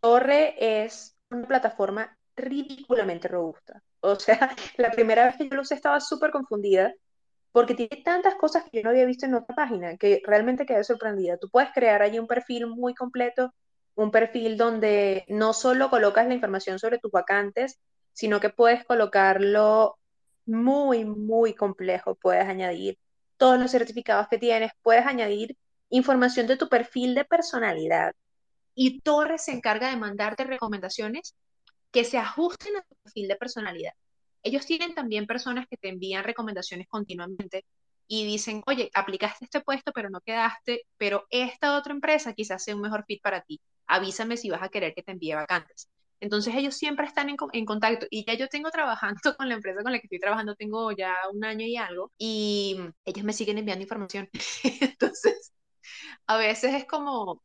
Torre es una plataforma ridículamente robusta. O sea, la primera vez que yo lo usé estaba súper confundida porque tiene tantas cosas que yo no había visto en otra página que realmente quedé sorprendida. Tú puedes crear allí un perfil muy completo, un perfil donde no solo colocas la información sobre tus vacantes, sino que puedes colocarlo muy, muy complejo. Puedes añadir todos los certificados que tienes, puedes añadir información de tu perfil de personalidad. Y Torres se encarga de mandarte recomendaciones que se ajusten a tu perfil de personalidad. Ellos tienen también personas que te envían recomendaciones continuamente y dicen, oye, aplicaste este puesto, pero no quedaste, pero esta otra empresa quizás sea un mejor fit para ti. Avísame si vas a querer que te envíe vacantes. Entonces ellos siempre están en, en, contacto y ya yo tengo trabajando con la empresa con la que estoy trabajando, tengo ya un año y algo y ellos me siguen enviando información. Entonces, a veces es como,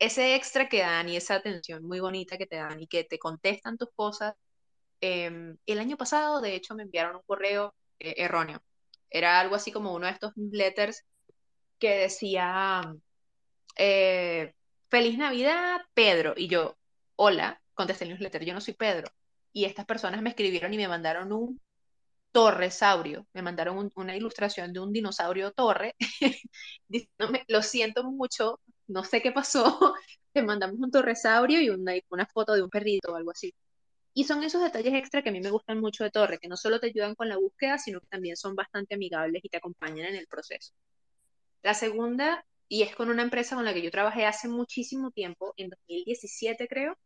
ese extra que dan y esa atención muy bonita que te dan y que te contestan tus cosas. Em, el año pasado, de hecho, me enviaron un correo eh, erróneo. Era algo así como uno de estos letters que decía, eh, Feliz Navidad, Pedro. Y yo, hola, contesté el newsletter, yo no soy Pedro. Y estas personas me escribieron y me mandaron un torresaurio, me mandaron una ilustración de un dinosaurio torre, lo siento mucho, no sé qué pasó, te mandamos un torresaurio y una, una foto de un perrito o algo así. Y son esos detalles extra que a mí me gustan mucho de Torre, que no solo te ayudan con la búsqueda, sino que también son bastante amigables y te acompañan en el proceso. La segunda, y es con una empresa con la que yo trabajé hace muchísimo tiempo, en 2017 creo,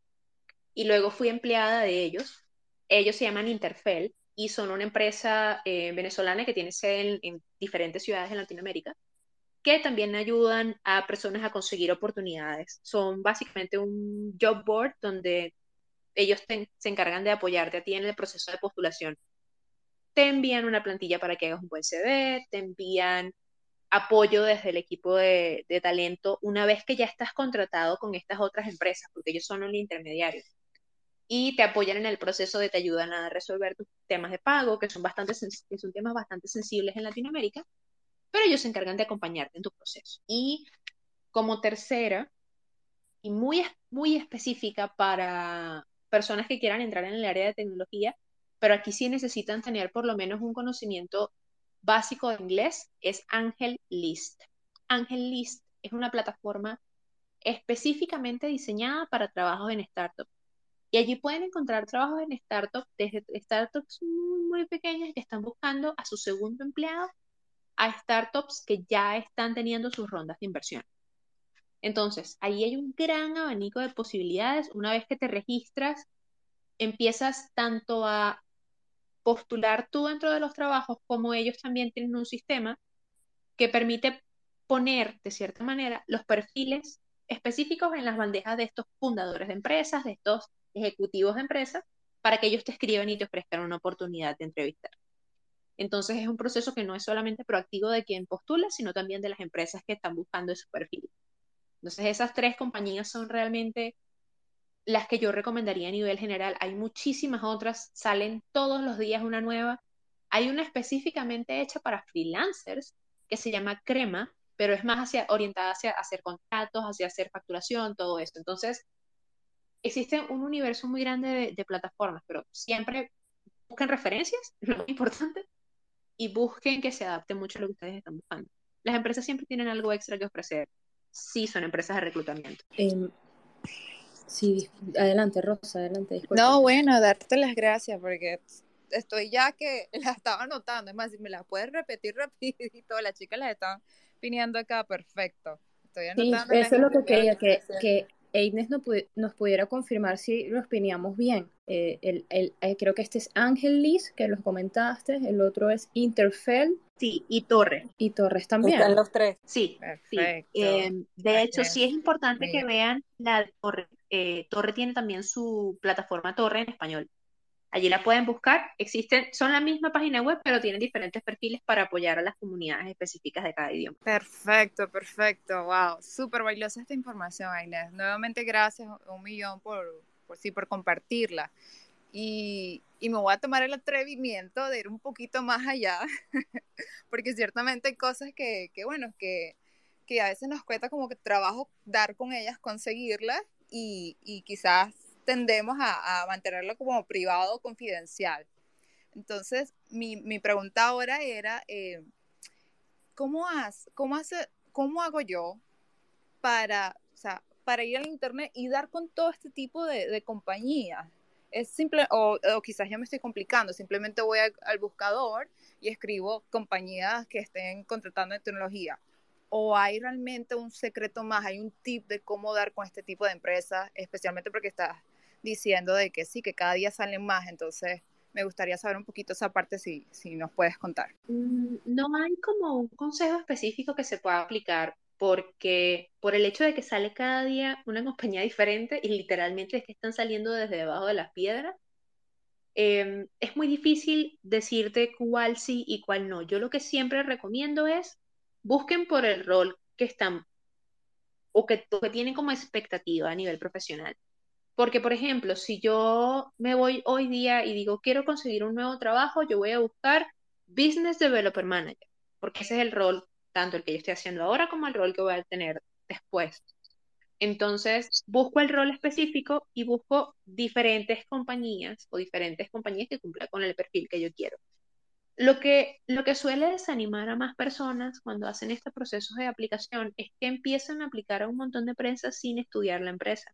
y luego fui empleada de ellos. Ellos se llaman Interfel y son una empresa eh, venezolana que tiene sede en diferentes ciudades en Latinoamérica que también ayudan a personas a conseguir oportunidades. Son básicamente un job board donde ellos se encargan de apoyarte a ti en el proceso de postulación. Te envían una plantilla para que hagas un buen CV, te envían apoyo desde el equipo de, talento una vez que ya estás contratado con estas otras empresas, porque ellos son un intermediario. Y te apoyan en el proceso de te ayudan a resolver tus temas de pago, que son temas bastante sensibles en Latinoamérica, pero ellos se encargan de acompañarte en tu proceso. Y como tercera, y muy, muy específica para personas que quieran entrar en el área de tecnología, pero aquí sí necesitan tener por lo menos un conocimiento básico de inglés, es Angel List. Angel List es una plataforma específicamente diseñada para trabajos en startups. Y allí pueden encontrar trabajos en startups, desde startups muy, muy pequeñas que están buscando a su segundo empleado a startups que ya están teniendo sus rondas de inversión. Entonces, ahí hay un gran abanico de posibilidades. Una vez que te registras, empiezas tanto a postular tú dentro de los trabajos como ellos también tienen un sistema que permite poner, de cierta manera, los perfiles específicos en las bandejas de estos fundadores de empresas, de estos ejecutivos de empresas, para que ellos te escriban y te ofrezcan una oportunidad de entrevistar. Entonces es un proceso que no es solamente proactivo de quien postula, sino también de las empresas que están buscando ese perfil. Entonces esas tres compañías son realmente las que yo recomendaría a nivel general. Hay muchísimas otras, salen todos los días una nueva. Hay una específicamente hecha para freelancers que se llama Crema, pero es más hacia, orientada hacia hacer contratos, hacia hacer facturación, todo esto. Entonces, existe un universo muy grande de, de plataformas, pero siempre busquen referencias, lo importante, y busquen que se adapte mucho a lo que ustedes están buscando. Las empresas siempre tienen algo extra que ofrecer. Sí, son empresas de reclutamiento. Em, sí, adelante, Rosa, adelante. No, bueno, darte las gracias porque estoy ya que la estaba anotando. Es más, si me la puedes repetir rapidito, las chicas las están viniendo acá, perfecto. Estoy anotando. Sí, eso es lo que quería, que, que Aidnes nos, pu- nos pudiera confirmar si los pineamos bien. Eh, el, el- eh, creo que este es Ángel Liz, que los comentaste, el otro es Interfell Sí, y Torre. y Torres también. Están los tres. Sí. Eh, de hecho, sí es importante que vean la de Torre. Eh, Torre tiene también su plataforma Torre en español. Allí la pueden buscar. Existen, son la misma página web, pero tienen diferentes perfiles para apoyar a las comunidades específicas de cada idioma. Perfecto, perfecto. Wow, súper valiosa esta información, Inés. Nuevamente, gracias un millón por, por sí, por compartirla. Y, y me voy a tomar el atrevimiento de ir un poquito más allá, porque ciertamente hay cosas que, que bueno, que, que a veces nos cuesta como que trabajo dar con ellas, conseguirlas, y, y quizás tendemos a, a mantenerlo como privado o confidencial. Entonces, mi, mi pregunta ahora era, eh, ¿cómo, has, cómo, hace, ¿cómo hago yo para, o sea, para ir al internet y dar con todo este tipo de, de compañías? Es simple, o, o quizás yo me estoy complicando, simplemente voy al, al buscador y escribo compañías que estén contratando en tecnología. ¿O hay realmente un secreto más, hay un tip de cómo dar con este tipo de empresas, especialmente porque estás diciendo de que sí, que cada día salen más, entonces me gustaría saber un poquito esa parte si, si nos puedes contar. Mm, No hay como un consejo específico que se pueda aplicar porque por el hecho de que sale cada día una compañía diferente y literalmente es que están saliendo desde debajo de las piedras, eh, es muy difícil decirte cuál sí y cuál no. Yo lo que siempre recomiendo es busquen por el rol que están o que, o que tienen como expectativa a nivel profesional. Porque, por ejemplo, si yo me voy hoy día y digo, quiero conseguir un nuevo trabajo, yo voy a buscar Business Developer Manager, porque ese es el rol, tanto el que yo estoy haciendo ahora como el rol que voy a tener después. Entonces, busco el rol específico y busco diferentes compañías o diferentes compañías que cumplan con el perfil que yo quiero. Lo que, lo que suele desanimar a más personas cuando hacen estos procesos de aplicación es que empiezan a aplicar a un montón de empresas sin estudiar la empresa.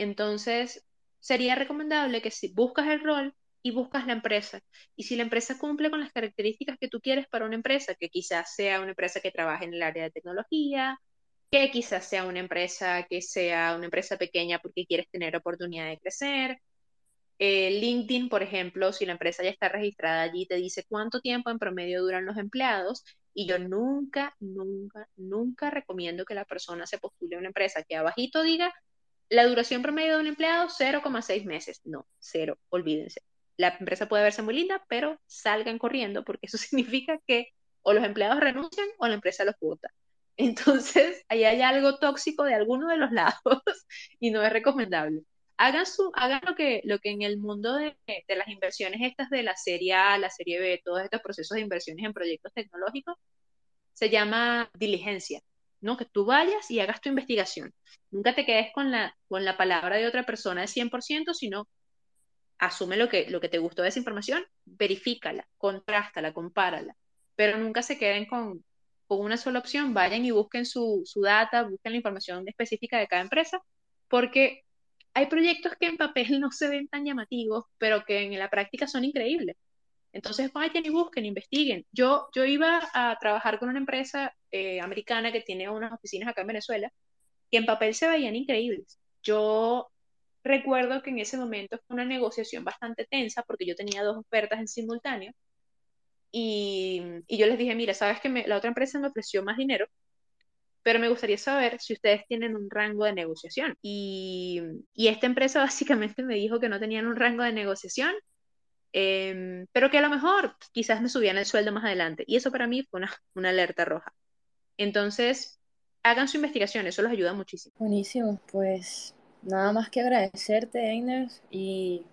Entonces, sería recomendable que si buscas el rol y buscas la empresa, y si la empresa cumple con las características que tú quieres para una empresa, que quizás sea una empresa que trabaje en el área de tecnología, que quizás sea una empresa que sea una empresa pequeña porque quieres tener oportunidad de crecer. Eh, LinkedIn, por ejemplo, si la empresa ya está registrada allí, te dice cuánto tiempo en promedio duran los empleados. Y yo nunca, nunca, nunca recomiendo que la persona se postule a una empresa que abajito diga la duración promedio de un empleado 0,6 meses. No, cero, olvídense. La empresa puede verse muy linda, pero salgan corriendo porque eso significa que o los empleados renuncian o la empresa los vota. Entonces, ahí hay algo tóxico de alguno de los lados y no es recomendable. Hagan, su, hagan lo, que, lo que en el mundo de, de las inversiones estas de la serie A, la serie B, todos estos procesos de inversiones en proyectos tecnológicos, se llama diligencia, ¿no? Que tú vayas y hagas tu investigación. Nunca te quedes con la, con la palabra de otra persona de 100%, sino asume lo que, lo que te gustó de esa información, verifícala, contrástala, compárala, pero nunca se queden con, con una sola opción, vayan y busquen su, su data, busquen la información específica de cada empresa, porque hay proyectos que en papel no se ven tan llamativos, pero que en la práctica son increíbles. Entonces vayan y busquen, investiguen. Yo, yo iba a trabajar con una empresa eh, americana que tiene unas oficinas acá en Venezuela y en papel se veían increíbles. Yo recuerdo que en ese momento fue una negociación bastante tensa porque yo tenía dos ofertas en simultáneo y, y yo les dije, mira, sabes que me, la otra empresa me ofreció más dinero, pero me gustaría saber si ustedes tienen un rango de negociación. Y, y esta empresa básicamente me dijo que no tenían un rango de negociación, eh, pero que a lo mejor quizás me subían el sueldo más adelante. Y eso para mí fue una, alerta roja. Entonces, hagan su investigación, eso los ayuda muchísimo. Buenísimo, pues nada más que agradecerte, Einer, y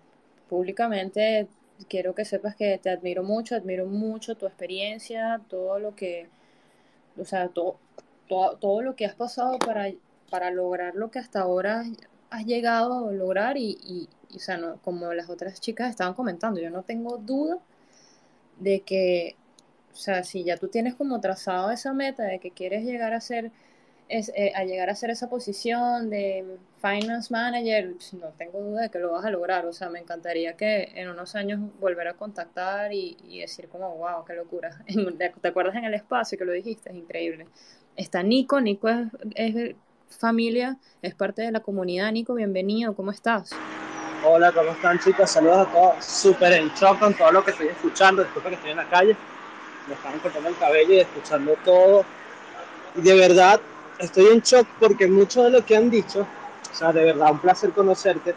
públicamente quiero que sepas que te admiro mucho, admiro mucho tu experiencia, todo lo que, o sea, todo, todo, todo lo que has pasado para, para lograr lo que hasta ahora has llegado a lograr y, y, o sea, no, como las otras chicas estaban comentando, yo no tengo duda de que, o sea, si ya tú tienes como trazado esa meta de que quieres llegar a ser es, eh, a llegar a ser esa posición de finance manager, no tengo duda de que lo vas a lograr. O sea, me encantaría que en unos años volver a contactar y, y decir como, wow, qué locura. ¿Te acuerdas en el espacio que lo dijiste? Es increíble. Está Nico, Nico es, es familia, es parte de la comunidad. Nico, bienvenido, ¿cómo estás? Hola, ¿cómo están chicos? Saludos a todos. Súper en shock con todo lo que estoy escuchando. Disculpa que estoy en la calle. Me están cortando el cabello y escuchando todo. Y de verdad, estoy en shock porque mucho de lo que han dicho, o sea, de verdad, un placer conocerte.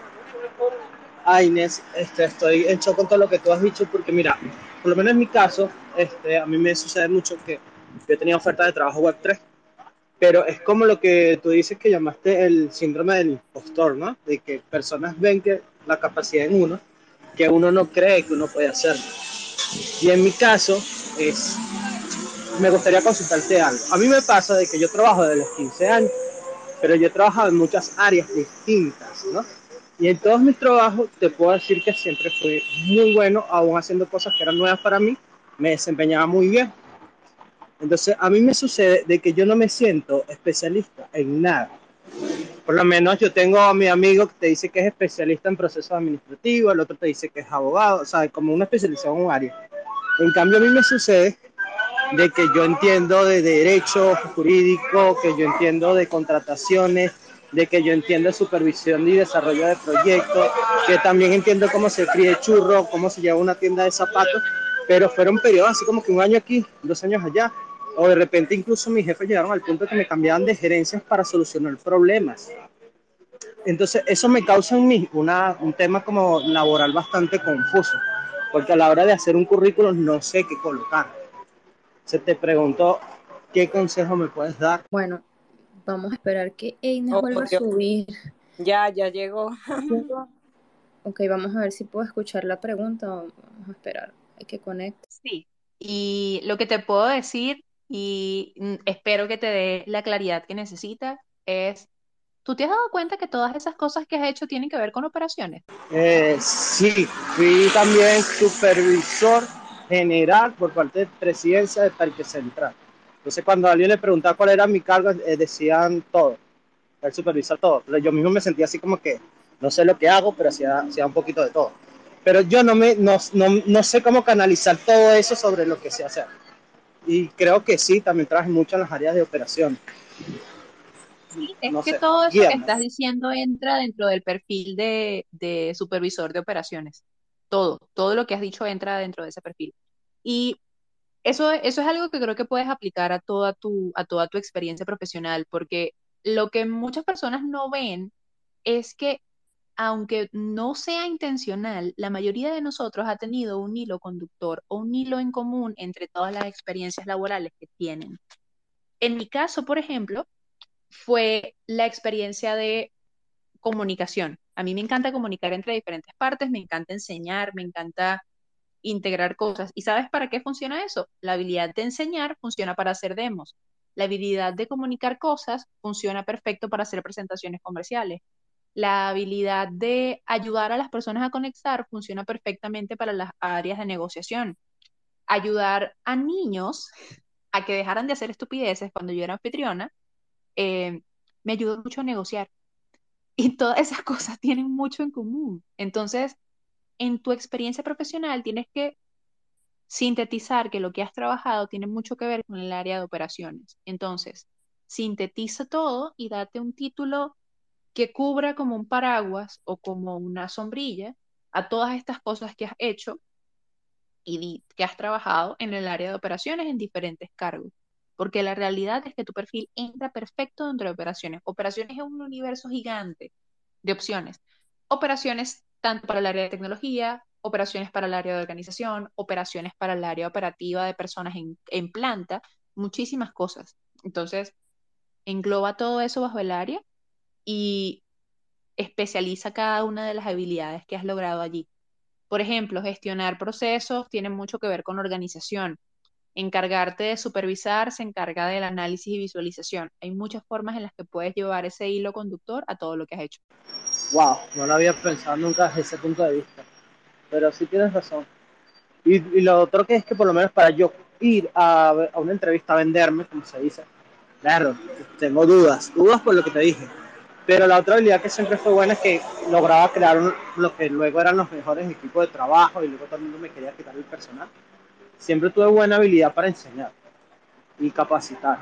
Ah, Inés, este, estoy en shock con todo lo que tú has dicho porque mira, por lo menos en mi caso, este, a mí me sucede mucho que yo he tenido oferta de trabajo web 3 pero es como lo que tú dices que llamaste el síndrome del impostor, ¿no? De que personas ven que la capacidad en uno, que uno no cree que uno puede hacerlo. Y en mi caso, es, me gustaría consultarte algo. A mí me pasa de que yo trabajo desde los 15 años, pero yo he trabajado en muchas áreas distintas, ¿no? Y en todos mis trabajos te puedo decir que siempre fui muy bueno, aún haciendo cosas que eran nuevas para mí, me desempeñaba muy bien. Entonces, a mí me sucede de que yo no me siento especialista en nada. Por lo menos yo tengo a mi amigo que te dice que es especialista en procesos administrativos, el otro te dice que es abogado, o sea, como una especialización en un área. En cambio, a mí me sucede de que yo entiendo de derecho jurídico, que yo entiendo de contrataciones, de que yo entiendo supervisión y desarrollo de proyectos, que también entiendo cómo se críe churro, cómo se lleva una tienda de zapatos, pero fueron periodos así como que un año aquí, dos años allá, o de repente incluso mis jefes llegaron al punto de que me cambiaban de gerencias para solucionar problemas. Entonces eso me causa en mí una, un tema como laboral bastante confuso, porque a la hora de hacer un currículum no sé qué colocar. Se te preguntó qué consejo me puedes dar. Bueno, vamos a esperar que Einer Oh, vuelva a subir. Ya, ya llegó. Ok, vamos a ver si puedo escuchar la pregunta. Vamos a esperar. Hay que conectar. Sí, y lo que te puedo decir, y mm, espero que te dé la claridad que necesitas, es, ¿tú te has dado cuenta que todas esas cosas que has hecho tienen que ver con operaciones? Eh, sí, fui también supervisor general por parte de presidencia de Parque Central. Entonces cuando alguien le preguntaba cuál era mi cargo, eh, decían todo, el supervisor todo. Yo mismo me sentía así como que no sé lo que hago, pero hacía, hacía un poquito de todo. Pero yo no, me, no, no, no sé cómo canalizar todo eso sobre lo que sé hacer. Y creo que sí, también trabajo mucho en las áreas de operación. Sí, es No que sé, todo eso que estás diciendo entra dentro del perfil de, de supervisor de operaciones. Todo, todo lo que has dicho entra dentro de ese perfil. Y eso, eso es algo que creo que puedes aplicar a toda tu, a toda tu experiencia profesional, porque lo que muchas personas no ven es que aunque no sea intencional, la mayoría de nosotros ha tenido un hilo conductor o un hilo en común entre todas las experiencias laborales que tienen. En mi caso, por ejemplo, fue la experiencia de comunicación. A mí me encanta comunicar entre diferentes partes, me encanta enseñar, me encanta integrar cosas. ¿Y sabes para qué funciona eso? La habilidad de enseñar funciona para hacer demos. La habilidad de comunicar cosas funciona perfecto para hacer presentaciones comerciales. La habilidad de ayudar a las personas a conectar funciona perfectamente para las áreas de negociación. Ayudar a niños a que dejaran de hacer estupideces cuando yo era anfitriona, eh, me ayudó mucho a negociar. Y todas esas cosas tienen mucho en común. Entonces, en tu experiencia profesional tienes que sintetizar que lo que has trabajado tiene mucho que ver con el área de operaciones. Entonces, sintetiza todo y date un título que cubra como un paraguas o como una sombrilla a todas estas cosas que has hecho y que has trabajado en el área de operaciones en diferentes cargos. Porque la realidad es que tu perfil entra perfecto dentro de operaciones. Operaciones es un universo gigante de opciones. Operaciones tanto para el área de tecnología, operaciones para el área de organización, operaciones para el área operativa de personas en, en planta, muchísimas cosas. Entonces, engloba todo eso bajo el área y especializa cada una de las habilidades que has logrado allí. Por ejemplo, gestionar procesos tiene mucho que ver con organización. Encargarte de supervisar se encarga del análisis y visualización. Hay muchas formas en las que puedes llevar ese hilo conductor a todo lo que has hecho. Wow, no lo había pensado nunca desde ese punto de vista. Pero sí tienes razón. Y, lo otro que es que por lo menos para yo ir a, a una entrevista a venderme, como se dice, claro, tengo dudas, dudas por lo que te dije. Pero la otra habilidad que siempre fue buena es que lograba crear un- lo que luego eran los mejores equipos de trabajo y luego todo el mundo me quería quitar el personal. Siempre tuve buena habilidad para enseñar y capacitar.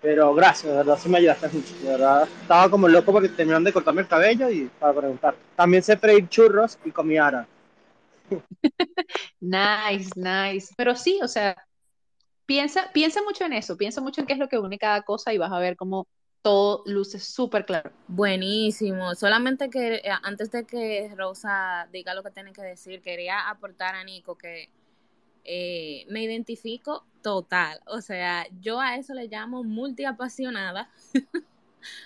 Pero gracias, de verdad, sí me ayudaste mucho. De verdad, estaba como loco porque terminaron de cortarme el cabello y para preguntar. También sé freír churros y comí ara. Nice, nice. Pero sí, o sea, piensa, piensa mucho en eso, piensa mucho en qué es lo que une cada cosa y vas a ver cómo todo luce súper claro. Buenísimo. Solamente que eh, antes de que Rosa diga lo que tiene que decir, quería aportar a Nico que eh, me identifico total. O sea, yo a eso le llamo multiapasionada.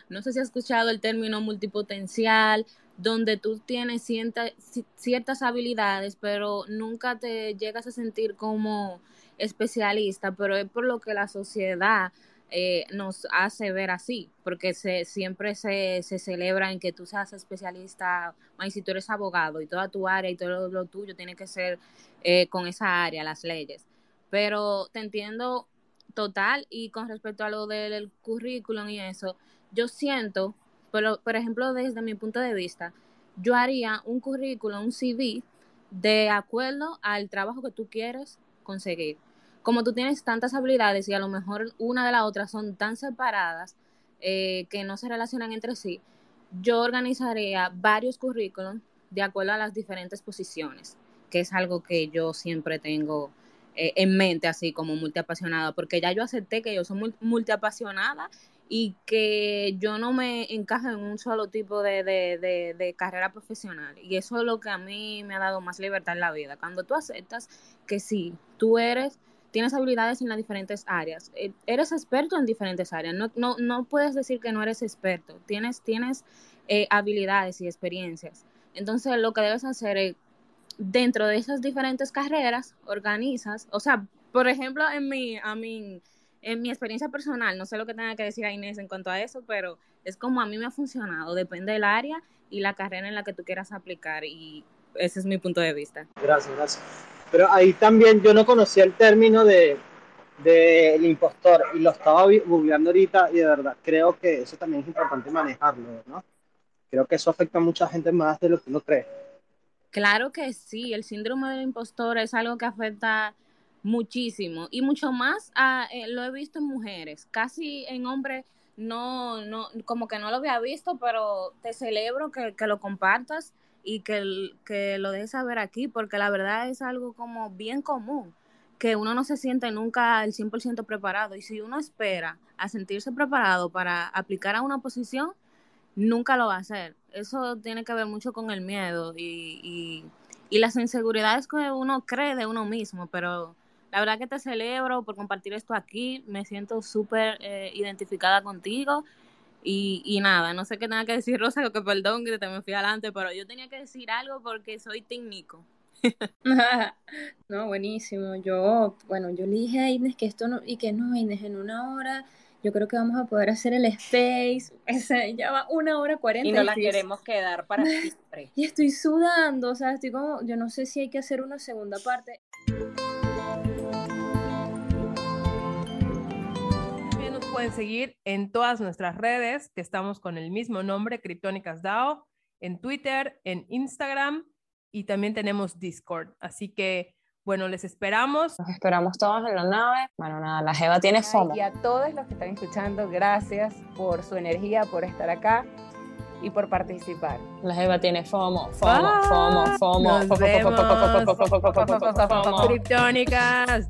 no sé si has escuchado el término multipotencial, donde tú tienes ciertas habilidades, pero nunca te llegas a sentir como especialista, pero es por lo que la sociedad eh, nos hace ver así, porque se, siempre se, se celebra en que tú seas especialista, si tú eres abogado y toda tu área y todo lo, tuyo tiene que ser eh, con esa área, las leyes. Pero te entiendo total y con respecto a lo del currículum y eso, yo siento pero, por ejemplo, desde mi punto de vista, yo haría un currículum, un CV, de acuerdo al trabajo que tú quieres conseguir. Como tú tienes tantas habilidades y a lo mejor una de la otra son tan separadas eh, que no se relacionan entre sí, yo organizaría varios currículums de acuerdo a las diferentes posiciones, que es algo que yo siempre tengo eh, en mente, así como multiapasionada, porque ya yo acepté que yo soy multiapasionada y que yo no me encajo en un solo tipo de, de, de, carrera profesional. Y eso es lo que a mí me ha dado más libertad en la vida. Cuando tú aceptas que sí, tú eres, tienes habilidades en las diferentes áreas, eh, eres experto en diferentes áreas, no, no, no puedes decir que no eres experto, tienes, tienes eh, habilidades y experiencias. Entonces lo que debes hacer es, dentro de esas diferentes carreras, organizas, o sea, por ejemplo, en mi, a mí, en mi experiencia personal, no sé lo que tenga que decir a Inés en cuanto a eso, pero es como a mí me ha funcionado, depende del área y la carrera en la que tú quieras aplicar y ese es mi punto de vista. Gracias, gracias. Pero ahí también yo no conocía el término de del impostor y lo estaba googleando ahorita y de verdad creo que eso también es importante manejarlo, ¿no? Creo que eso afecta a mucha gente más de lo que uno cree. Claro que sí, el síndrome del impostor es algo que afecta muchísimo y mucho más ah, eh, lo he visto en mujeres, casi en hombres no, no, como que no lo había visto, pero te celebro que, lo compartas y que, que lo dejes saber aquí, porque la verdad es algo como bien común, que uno no se siente nunca al 100% preparado y si uno espera a sentirse preparado para aplicar a una posición, nunca lo va a hacer. Eso tiene que ver mucho con el miedo y, y, y las inseguridades que uno cree de uno mismo, pero la verdad que te celebro por compartir esto aquí. Me siento súper eh, identificada contigo. Y, nada, no sé qué tenga que decir Rosa, que perdón que te me fui adelante, pero yo tenía que decir algo porque soy técnico. no, buenísimo. Yo, bueno, yo le dije a Inés que esto no, y que no, Inés, en una hora yo creo que vamos a poder hacer el space. ya va una hora cuarenta. Y no la queremos quedar para siempre. Y estoy sudando, o sea, estoy como, yo no sé si hay que hacer una segunda parte. Pueden seguir en todas nuestras redes, que estamos con el mismo nombre, Criptónicas DAO, en Twitter, en Instagram y también tenemos Discord. Así que, bueno, les esperamos. Nos esperamos todos en la nave. Bueno, nada, la Jeva tiene FOMO. Y a todos los que están escuchando, gracias por su energía, por estar acá y por participar. La Jeva tiene FOMO, FOMO, FOMO, FOMO, FOMO, Criptónicas.